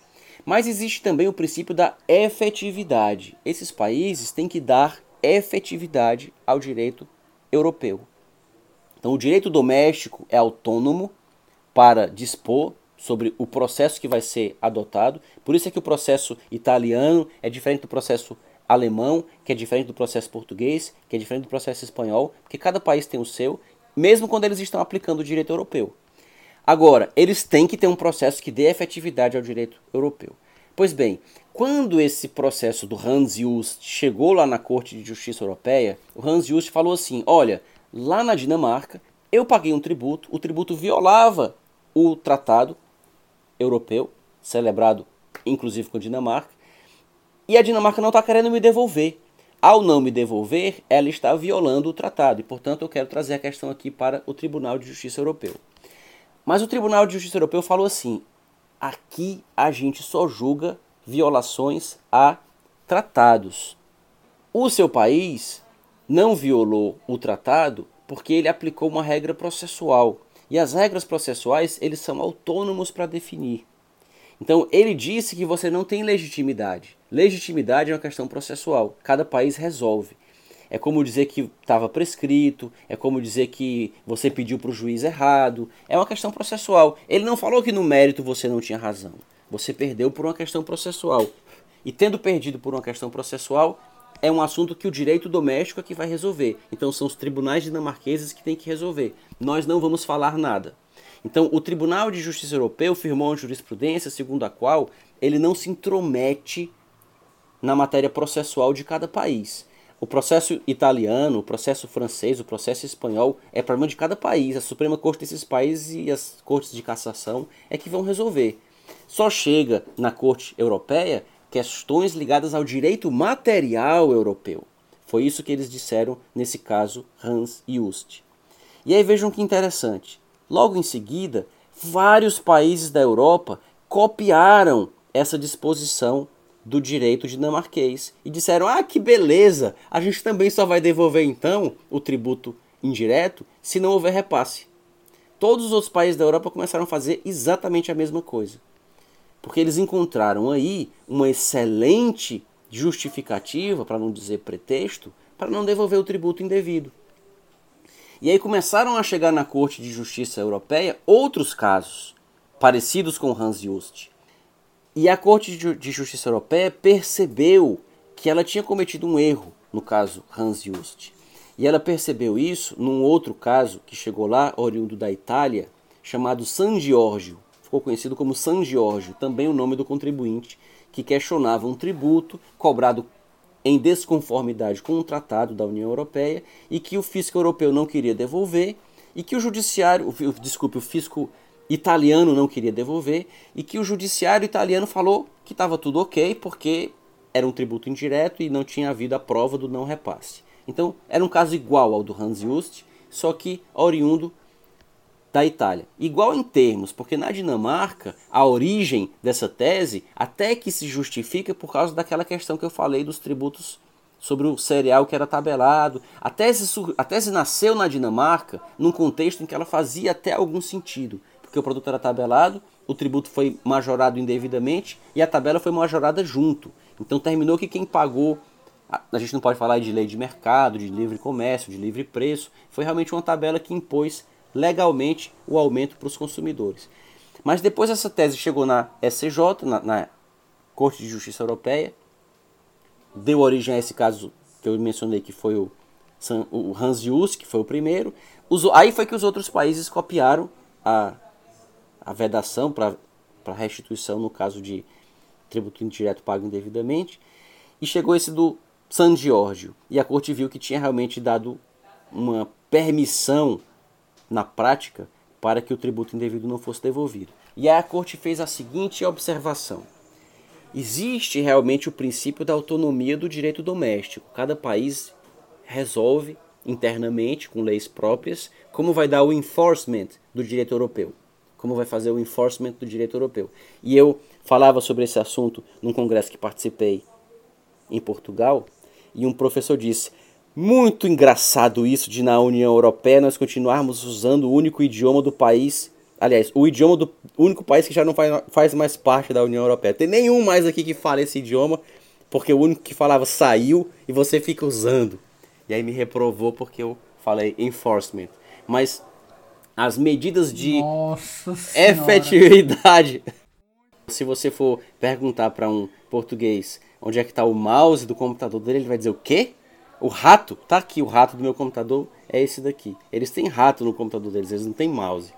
Mas existe também o princípio da efetividade. Esses países têm que dar efetividade ao direito europeu. Então, o direito doméstico é autônomo para dispor sobre o processo que vai ser adotado. Por isso é que o processo italiano é diferente do processo alemão, que é diferente do processo português, que é diferente do processo espanhol, porque cada país tem o seu, mesmo quando eles estão aplicando o direito europeu. Agora, eles têm que ter um processo que dê efetividade ao direito europeu. Pois bem, quando esse processo do Hans Just chegou lá na Corte de Justiça Europeia, o Hans Just falou assim: olha, lá na Dinamarca eu paguei um tributo, o tributo violava o tratado europeu, celebrado inclusive com a Dinamarca, e a Dinamarca não está querendo me devolver. Ao não me devolver, ela está violando o tratado e, portanto, eu quero trazer a questão aqui para o Tribunal de Justiça Europeu. Mas o Tribunal de Justiça Europeu falou assim: aqui a gente só julga violações a tratados. O seu país não violou o tratado porque ele aplicou uma regra processual. E as regras processuais, eles são autônomos para definir. Então, ele disse que você não tem legitimidade. Legitimidade é uma questão processual. Cada país resolve. É como dizer que estava prescrito, é como dizer que você pediu para o juiz errado. É uma questão processual. Ele não falou que no mérito você não tinha razão. Você perdeu por uma questão processual. E tendo perdido por uma questão processual, é um assunto que o direito doméstico é que vai resolver. Então são os tribunais dinamarqueses que têm que resolver. Nós não vamos falar nada. Então o Tribunal de Justiça Europeu firmou uma jurisprudência segundo a qual ele não se intromete na matéria processual de cada país. O processo italiano, o processo francês, o processo espanhol é problema de cada país. A Suprema Corte desses países e as cortes de cassação é que vão resolver. Só chega na Corte Europeia questões ligadas ao direito material europeu. Foi isso que eles disseram nesse caso Hans Just. E aí vejam que interessante. Logo em seguida, vários países da Europa copiaram essa disposição do direito dinamarquês e disseram: ah, que beleza, a gente também só vai devolver então o tributo indireto se não houver repasse. Todos os outros países da Europa começaram a fazer exatamente a mesma coisa. Porque eles encontraram aí uma excelente justificativa, para não dizer pretexto, para não devolver o tributo indevido. E aí começaram a chegar na Corte de Justiça Europeia outros casos parecidos com Hans Just. E a Corte de Justiça Europeia percebeu que ela tinha cometido um erro no caso Hans Just. E ela percebeu isso num outro caso que chegou lá, oriundo da Itália, chamado San Giorgio. Ficou conhecido como San Giorgio, também o nome do contribuinte, que questionava um tributo cobrado em desconformidade com um tratado da União Europeia e que o fisco europeu não queria devolver e que o judiciário, desculpe, o fisco italiano não queria devolver e que o judiciário italiano falou que estava tudo ok porque era um tributo indireto e não tinha havido a prova do não repasse. Então era um caso igual ao do Hans Just, só que oriundo da Itália. Igual em termos, porque na Dinamarca a origem dessa tese até que se justifica por causa daquela questão que eu falei dos tributos sobre o cereal que era tabelado. A tese, a tese nasceu na Dinamarca num contexto em que ela fazia até algum sentido porque o produto era tabelado, o tributo foi majorado indevidamente e a tabela foi majorada junto. Então terminou que quem pagou, a gente não pode falar de lei de mercado, de livre comércio, de livre preço, foi realmente uma tabela que impôs legalmente o aumento para os consumidores. Mas depois essa tese chegou na SCJ, na, na Corte de Justiça Europeia, deu origem a esse caso que eu mencionei que foi o, o Hans Just, que foi o primeiro. Os, aí foi que os outros países copiaram a a vedação para restituição no caso de tributo indireto pago indevidamente. E chegou esse do San Giorgio. E a corte viu que tinha realmente dado uma permissão na prática para que o tributo indevido não fosse devolvido. E aí a corte fez a seguinte observação: existe realmente o princípio da autonomia do direito doméstico. Cada país resolve internamente, com leis próprias, como vai dar o enforcement do direito europeu como vai fazer o enforcement do direito europeu. E eu falava sobre esse assunto num congresso que participei em Portugal, e um professor disse: muito engraçado isso de na União Europeia nós continuarmos usando o único idioma do país, aliás, o idioma do único país que já não faz, faz mais parte da União Europeia. Tem nenhum mais aqui que fale esse idioma, porque o único que falava saiu e você fica usando. E aí me reprovou porque eu falei enforcement, mas as medidas de efetividade. Se você for perguntar para um português onde é que está o mouse do computador dele, ele vai dizer o quê? O rato? Tá aqui, o rato do meu computador é esse daqui. Eles têm rato no computador deles, eles não têm mouse.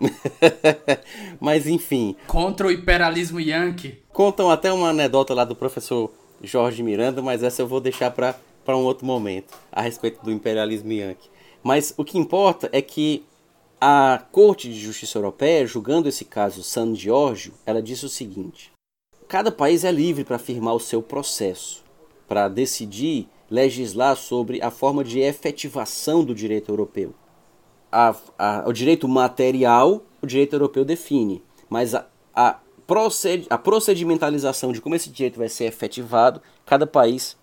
Mas enfim. Contra o imperialismo yankee. Contam até uma anedota lá do professor Jorge Miranda, mas essa eu vou deixar para um outro momento, a respeito do imperialismo yankee. Mas o que importa é que a Corte de Justiça Europeia, julgando esse caso San Giorgio, ela disse o seguinte: cada país é livre para firmar o seu processo, para decidir legislar sobre a forma de efetivação do direito europeu. A, a, o direito material, o direito europeu define, mas a, a, proced, a procedimentalização de como esse direito vai ser efetivado, cada país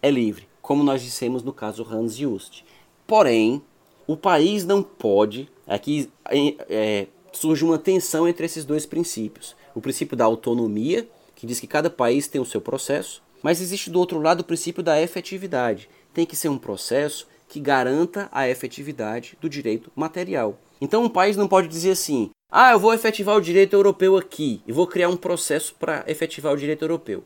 é livre, como nós dissemos no caso Hans Just. Porém, o país não pode. Aqui é, surge uma tensão entre esses dois princípios: o princípio da autonomia, que diz que cada país tem o seu processo, mas existe do outro lado o princípio da efetividade. Tem que ser um processo que garanta a efetividade do direito material. Então um país não pode dizer assim: "Ah, eu vou efetivar o direito europeu aqui e vou criar um processo para efetivar o direito europeu".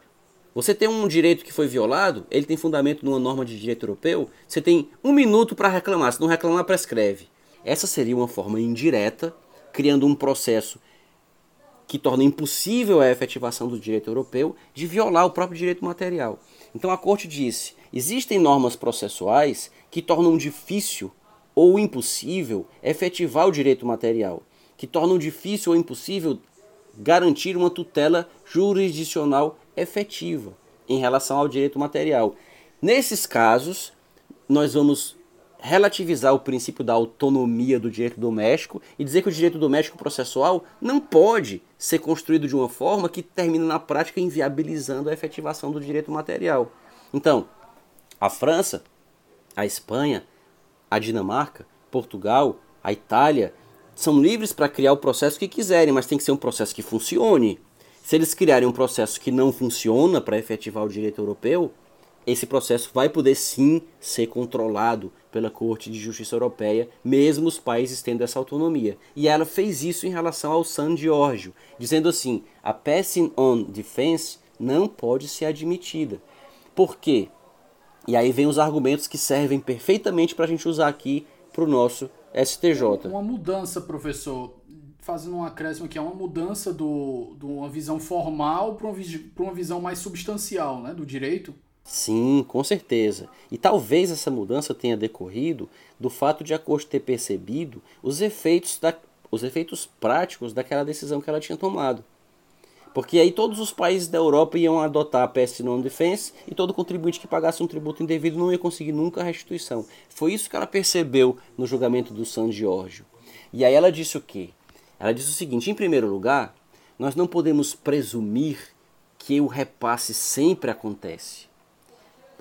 Você tem um direito que foi violado, ele tem fundamento numa norma de direito europeu, você tem um minuto para reclamar, se não reclamar, prescreve. Essa seria uma forma indireta, criando um processo que torna impossível a efetivação do direito europeu de violar o próprio direito material. Então a Corte disse: existem normas processuais que tornam difícil ou impossível efetivar o direito material, que tornam difícil ou impossível garantir uma tutela jurisdicional efetiva em relação ao direito material. Nesses casos, nós vamos relativizar o princípio da autonomia do direito doméstico e dizer que o direito doméstico processual não pode ser construído de uma forma que termina na prática inviabilizando a efetivação do direito material. Então, a França, a Espanha, a Dinamarca, Portugal, a Itália são livres para criar o processo que quiserem, mas tem que ser um processo que funcione. Se eles criarem um processo que não funciona para efetivar o direito europeu, esse processo vai poder sim ser controlado pela Corte de Justiça Europeia, mesmo os países tendo essa autonomia. E ela fez isso em relação ao San Giorgio, dizendo assim: a passing on defense não pode ser admitida. Por quê? E aí vem os argumentos que servem perfeitamente para a gente usar aqui para o nosso STJ. Uma mudança, professor, fazendo um acréscimo aqui, é uma mudança do, de uma visão formal para uma, uma visão mais substancial né, do direito? Sim, com certeza. E talvez essa mudança tenha decorrido do fato de a corte ter percebido os efeitos, da, os efeitos práticos daquela decisão que ela tinha tomado. Porque aí todos os países da Europa iam adotar a Pest Non Defense e todo contribuinte que pagasse um tributo indevido não ia conseguir nunca a restituição. Foi isso que ela percebeu no julgamento do San Giorgio. E aí ela disse o quê? Ela disse o seguinte: em primeiro lugar, nós não podemos presumir que o repasse sempre acontece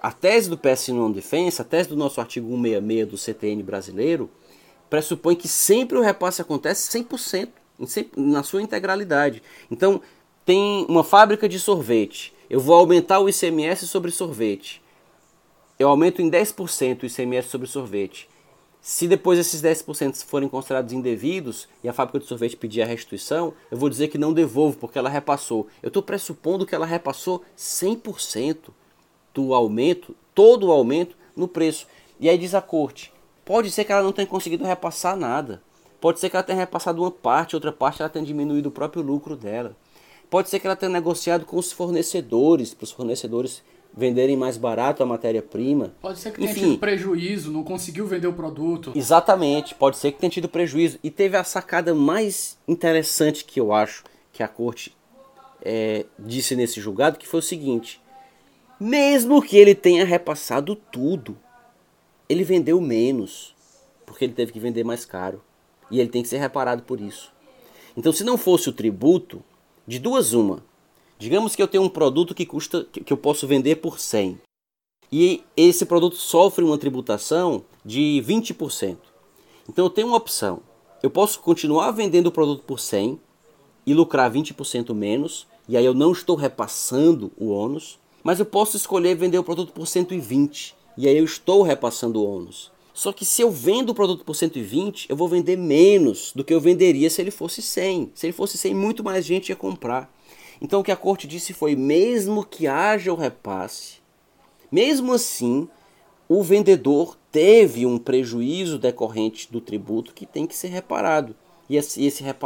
a tese do PS Non Defense, a tese do nosso artigo 166 do CTN brasileiro, pressupõe que sempre o repasse acontece 100%, na sua integralidade. Então, tem uma fábrica de sorvete, eu vou aumentar o ICMS sobre sorvete. Eu aumento em 10% o ICMS sobre sorvete. Se depois esses 10% forem considerados indevidos e a fábrica de sorvete pedir a restituição, eu vou dizer que não devolvo porque ela repassou. Eu estou pressupondo que ela repassou 100% do aumento, todo o aumento no preço. E aí diz a corte, pode ser que ela não tenha conseguido repassar nada. Pode ser que ela tenha repassado uma parte, outra parte ela tenha diminuído o próprio lucro dela. Pode ser que ela tenha negociado com os fornecedores, para os fornecedores venderem mais barato a matéria-prima. Pode ser que tenha Enfim, tido prejuízo, não conseguiu vender o produto. Exatamente, pode ser que tenha tido prejuízo. E teve a sacada mais interessante que eu acho que a corte é, disse nesse julgado, que foi o seguinte: mesmo que ele tenha repassado tudo, ele vendeu menos, porque ele teve que vender mais caro. E ele tem que ser reparado por isso. Então, se não fosse o tributo, de duas uma. Digamos que eu tenho um produto que custa que eu posso vender por 100. E esse produto sofre uma tributação de 20%. Então eu tenho uma opção. Eu posso continuar vendendo o produto por 100 e lucrar 20% menos, e aí eu não estou repassando o ônus, mas eu posso escolher vender o produto por 120 e aí eu estou repassando o ônus. Só que se eu vendo o produto por 120, eu vou vender menos do que eu venderia se ele fosse 100. Se ele fosse 100, muito mais gente ia comprar. Então o que a corte disse foi: mesmo que haja o repasse, mesmo assim, o vendedor teve um prejuízo decorrente do tributo que tem que ser reparado. E esse,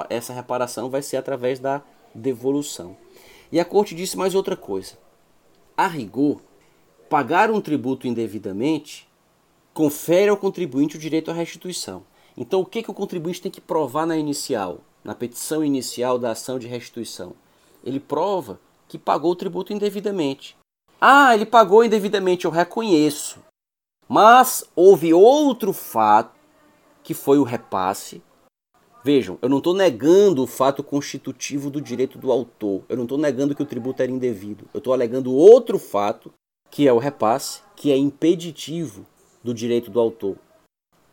essa reparação vai ser através da devolução. E a corte disse mais outra coisa. A rigor, pagar um tributo indevidamente confere ao contribuinte o direito à restituição. Então, o que, que o contribuinte tem que provar na inicial, na petição inicial da ação de restituição? Ele prova que pagou o tributo indevidamente. Ah, ele pagou indevidamente, eu reconheço. Mas houve outro fato que foi o repasse. Vejam, eu não estou negando o fato constitutivo do direito do autor. Eu não estou negando que o tributo era indevido. Eu estou alegando outro fato, que é o repasse, que é impeditivo do direito do autor.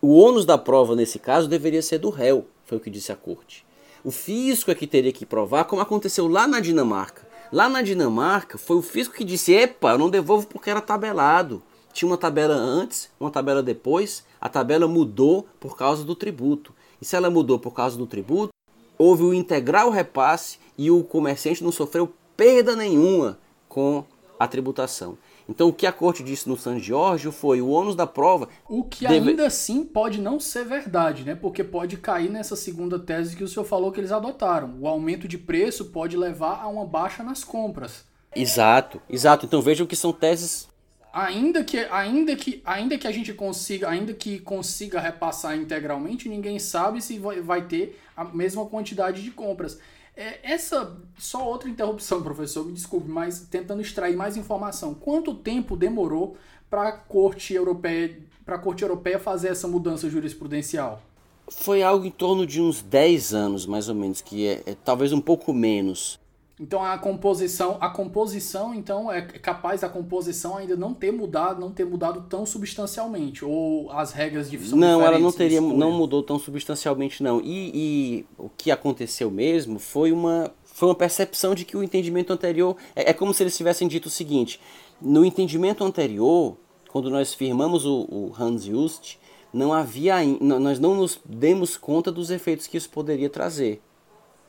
O ônus da prova, nesse caso, deveria ser do réu, foi o que disse a corte. O fisco é que teria que provar, como aconteceu lá na Dinamarca. Lá na Dinamarca, foi o fisco que disse: Epa, eu não devolvo porque era tabelado. Tinha uma tabela antes, uma tabela depois, a tabela mudou por causa do tributo. E se ela mudou por causa do tributo, houve o integral repasse e o comerciante não sofreu perda nenhuma com a tributação. Então o que a corte disse no San Giorgio foi o ônus da prova. O que deve... ainda assim pode não ser verdade, né? Porque pode cair nessa segunda tese que o senhor falou que eles adotaram. O aumento de preço pode levar a uma baixa nas compras. Exato, exato. Então vejam que são teses ainda que ainda que ainda que a gente consiga ainda que consiga repassar integralmente ninguém sabe se vai, ter a mesma quantidade de compras. É, essa só outra interrupção professor me desculpe mas tentando extrair mais informação. Quanto tempo demorou para a corte europeia para a corte europeia fazer essa mudança jurisprudencial? Foi algo em torno de uns 10 anos mais ou menos que é, é talvez um pouco menos então a composição, a composição então é capaz da composição ainda não ter mudado, não ter mudado tão substancialmente ou as regras de são Não, ela não teria, não mudou tão substancialmente não. E, e, o que aconteceu mesmo foi uma foi uma percepção de que o entendimento anterior é, é como se eles tivessem dito o seguinte: no entendimento anterior, quando nós firmamos o, o Hans Just, não havia, nós não nos demos conta dos efeitos que isso poderia trazer.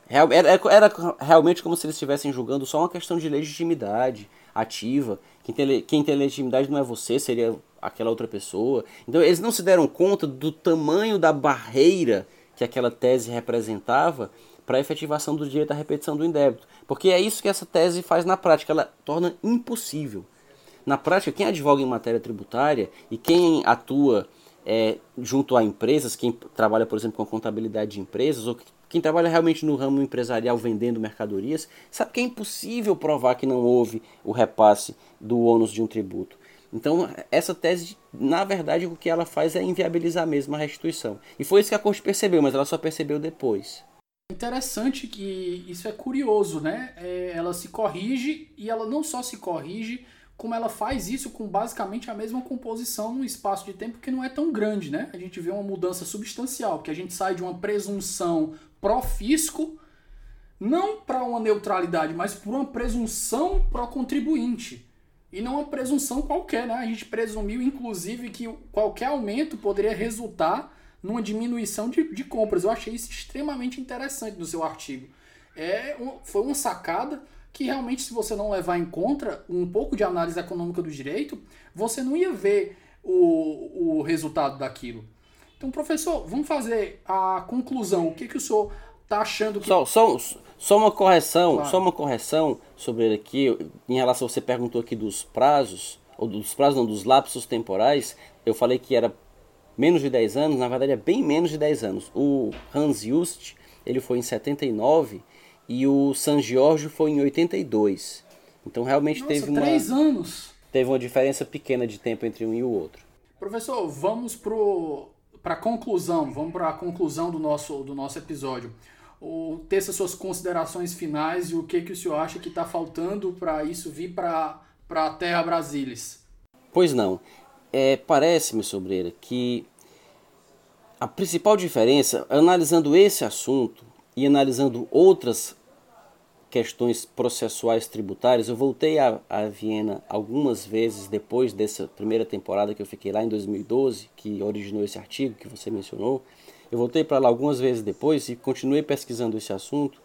Era, era, realmente como se eles estivessem julgando só uma questão de legitimidade ativa. Quem tem, quem tem legitimidade não é você, seria aquela outra pessoa. Então eles não se deram conta do tamanho da barreira que aquela tese representava para a efetivação do direito à repetição do indébito. Porque é isso que essa tese faz na prática, ela torna impossível. Na prática, quem advoga em matéria tributária e quem atua é, junto a empresas, quem trabalha, por exemplo, com a contabilidade de empresas, ou quem trabalha realmente no ramo empresarial vendendo mercadorias, sabe que é impossível provar que não houve o repasse do ônus de um tributo. Então, essa tese, na verdade, o que ela faz é inviabilizar mesmo a restituição. E foi isso que a corte percebeu, mas ela só percebeu depois. Interessante que isso é curioso, né? É, ela se corrige e ela não só se corrige, como ela faz isso com basicamente a mesma composição num espaço de tempo que não é tão grande, né? A gente vê uma mudança substancial, que a gente sai de uma presunção pró-fisco, não para uma neutralidade, mas por uma presunção pró-contribuinte. E não uma presunção qualquer, né? A gente presumiu, inclusive, que qualquer aumento poderia resultar numa diminuição de, de compras. Eu achei isso extremamente interessante no seu artigo. É, foi uma sacada que realmente, se você não levar em conta um pouco de análise econômica do direito, você não ia ver o, o resultado daquilo. Então, professor, vamos fazer a conclusão. O que, que o senhor está achando que. Só, só, só uma correção, claro. só uma correção sobre ele aqui, em relação, você perguntou aqui dos prazos, ou dos prazos não, dos lapsos temporais, eu falei que era menos de 10 anos, na verdade é bem menos de 10 anos. O Hans Just, ele foi em 79 e o San Giorgio foi em 82. Então realmente Nossa, teve uma três anos. Teve uma diferença pequena de tempo entre um e o outro. Professor, vamos pro para conclusão, vamos para a conclusão do nosso, do nosso episódio. O, essas suas considerações finais e o que, que o senhor acha que está faltando para isso vir para a Terra Brasilis. Pois não. É, Parece-me, Sobreira, que a principal diferença, analisando esse assunto e analisando outras questões processuais tributárias. Eu voltei a, a, Viena algumas vezes depois dessa primeira temporada que eu fiquei lá em 2012, que originou esse artigo que você mencionou. Eu voltei para lá algumas vezes depois e continuei pesquisando esse assunto.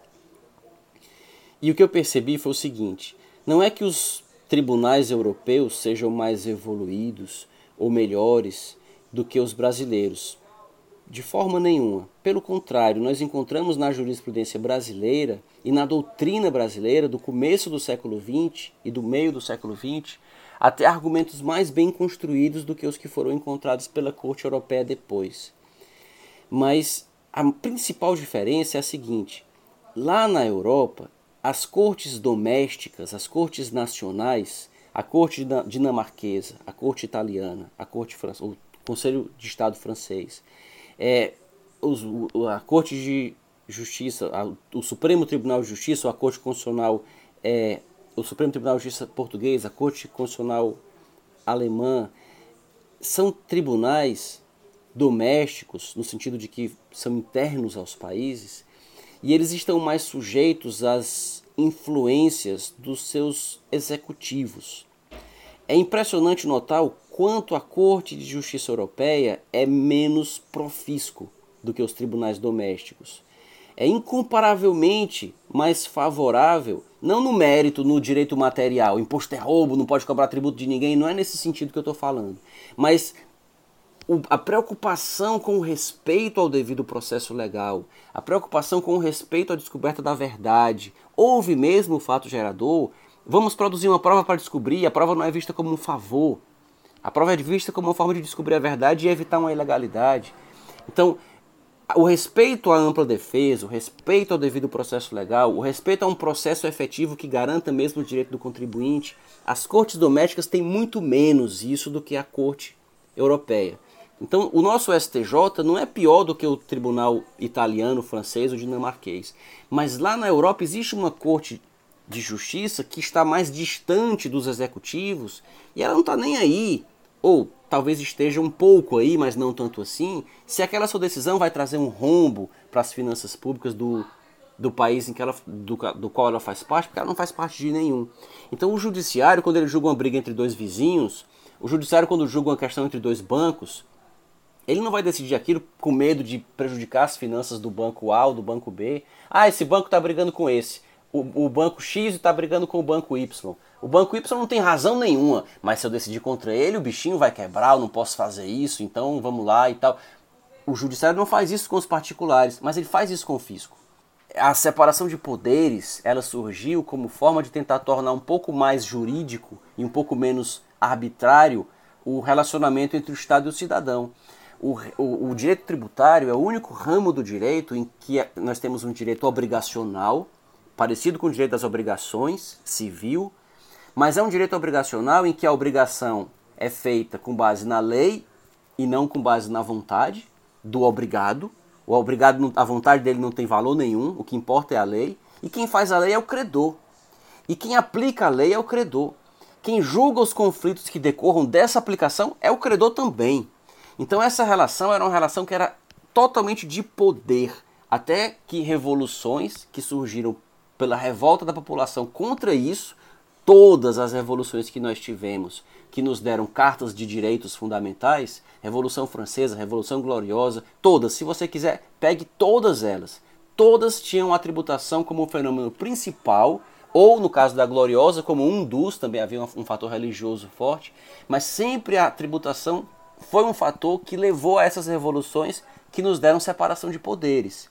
E o que eu percebi foi o seguinte: não é que os tribunais europeus sejam mais evoluídos ou melhores do que os brasileiros. De forma nenhuma. Pelo contrário, nós encontramos na jurisprudência brasileira e na doutrina brasileira do começo do século XX e do meio do século XX até argumentos mais bem construídos do que os que foram encontrados pela Corte Europeia depois. Mas a principal diferença é a seguinte: lá na Europa, as cortes domésticas, as cortes nacionais, a corte dinamarquesa, a corte italiana, a corte o Conselho de Estado francês, é, os, a Corte de Justiça, a, o Supremo Tribunal de Justiça, a Corte Constitucional, é, o Supremo Tribunal de Justiça português, a Corte Constitucional alemã, são tribunais domésticos, no sentido de que são internos aos países, e eles estão mais sujeitos às influências dos seus executivos. É impressionante notar o quanto a Corte de Justiça Europeia é menos profisco do que os tribunais domésticos. É incomparavelmente mais favorável, não no mérito, no direito material, imposto é roubo, não pode cobrar tributo de ninguém, não é nesse sentido que eu estou falando, mas a preocupação com o respeito ao devido processo legal, a preocupação com o respeito à descoberta da verdade, houve mesmo o fato gerador, vamos produzir uma prova para descobrir, a prova não é vista como um favor, a prova é vista como uma forma de descobrir a verdade e evitar uma ilegalidade. Então, o respeito à ampla defesa, o respeito ao devido processo legal, o respeito a um processo efetivo que garanta mesmo o direito do contribuinte, as cortes domésticas têm muito menos isso do que a corte europeia. Então, o nosso STJ não é pior do que o tribunal italiano, francês ou dinamarquês. Mas lá na Europa existe uma corte de justiça que está mais distante dos executivos e ela não está nem aí, ou talvez esteja um pouco aí, mas não tanto assim, se aquela sua decisão vai trazer um rombo para as finanças públicas do, do país em que ela, do, do qual ela faz parte, porque ela não faz parte de nenhum. Então o judiciário, quando ele julga uma briga entre dois vizinhos, o judiciário, quando julga uma questão entre dois bancos, ele não vai decidir aquilo com medo de prejudicar as finanças do banco A ou do banco B. Ah, esse banco está brigando com esse o, o banco X está brigando com o banco Y. O banco Y não tem razão nenhuma, mas se eu decidir contra ele, o bichinho vai quebrar, eu não posso fazer isso, então vamos lá e tal. O judiciário não faz isso com os particulares, mas ele faz isso com o fisco. A separação de poderes, ela surgiu como forma de tentar tornar um pouco mais jurídico e um pouco menos arbitrário o relacionamento entre o Estado e o cidadão. O, o, o, direito tributário é o único ramo do direito em que nós temos um direito obrigacional, parecido com o direito das obrigações civil, mas é um direito obrigacional em que a obrigação é feita com base na lei e não com base na vontade do obrigado. O obrigado, a vontade dele não tem valor nenhum, o que importa é a lei. E quem faz a lei é o credor. E quem aplica a lei é o credor. Quem julga os conflitos que decorram dessa aplicação é o credor também. Então essa relação era uma relação que era totalmente de poder, até que revoluções que surgiram pela revolta da população contra isso, todas as revoluções que nós tivemos, que nos deram cartas de direitos fundamentais, Revolução Francesa, Revolução Gloriosa, todas, se você quiser, pegue todas elas. Todas tinham a tributação como um fenômeno principal, ou no caso da Gloriosa, como um dos, também havia um, fator religioso forte, mas sempre a tributação foi um fator que levou a essas revoluções que nos deram separação de poderes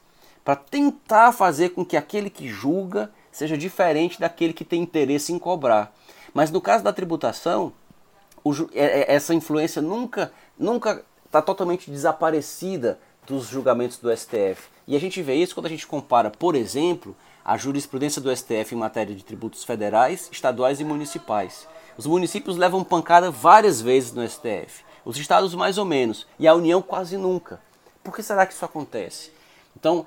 para tentar fazer com que aquele que julga seja diferente daquele que tem interesse em cobrar. Mas no caso da tributação, é, é, essa influência nunca nunca está totalmente desaparecida dos julgamentos do STF. E a gente vê isso quando a gente compara, por exemplo, a jurisprudência do STF em matéria de tributos federais, estaduais e municipais. Os municípios levam pancada várias vezes no STF, os estados mais ou menos, e a União quase nunca. Por que será que isso acontece? Então,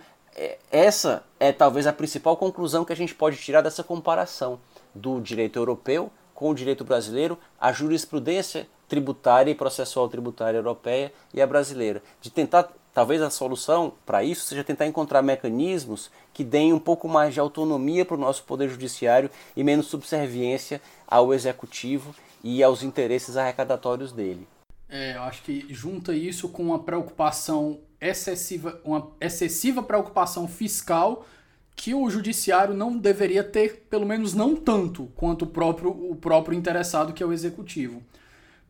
essa é talvez a principal conclusão que a gente pode tirar dessa comparação do direito europeu com o direito brasileiro, a jurisprudência tributária e processual tributária europeia e a brasileira. De tentar, talvez a solução para isso seja tentar encontrar mecanismos que deem um pouco mais de autonomia para o nosso Poder Judiciário e menos subserviência ao Executivo e aos interesses arrecadatórios dele. É, eu acho que junta isso com uma preocupação excessiva, uma excessiva preocupação fiscal que o judiciário não deveria ter, pelo menos não tanto quanto o próprio, o próprio interessado, que é o executivo.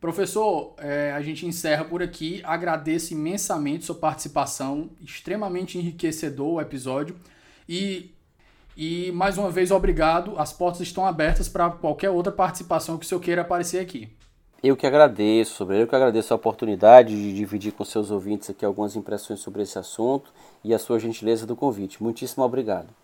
Professor, é, a gente encerra por aqui. Agradeço imensamente sua participação, extremamente enriquecedor o episódio. E, e mais uma vez, obrigado. As portas estão abertas para qualquer outra participação que o senhor queira aparecer aqui. Eu que agradeço, sobre eu que agradeço a oportunidade de dividir com seus ouvintes aqui algumas impressões sobre esse assunto e a sua gentileza do convite. Muitíssimo obrigado.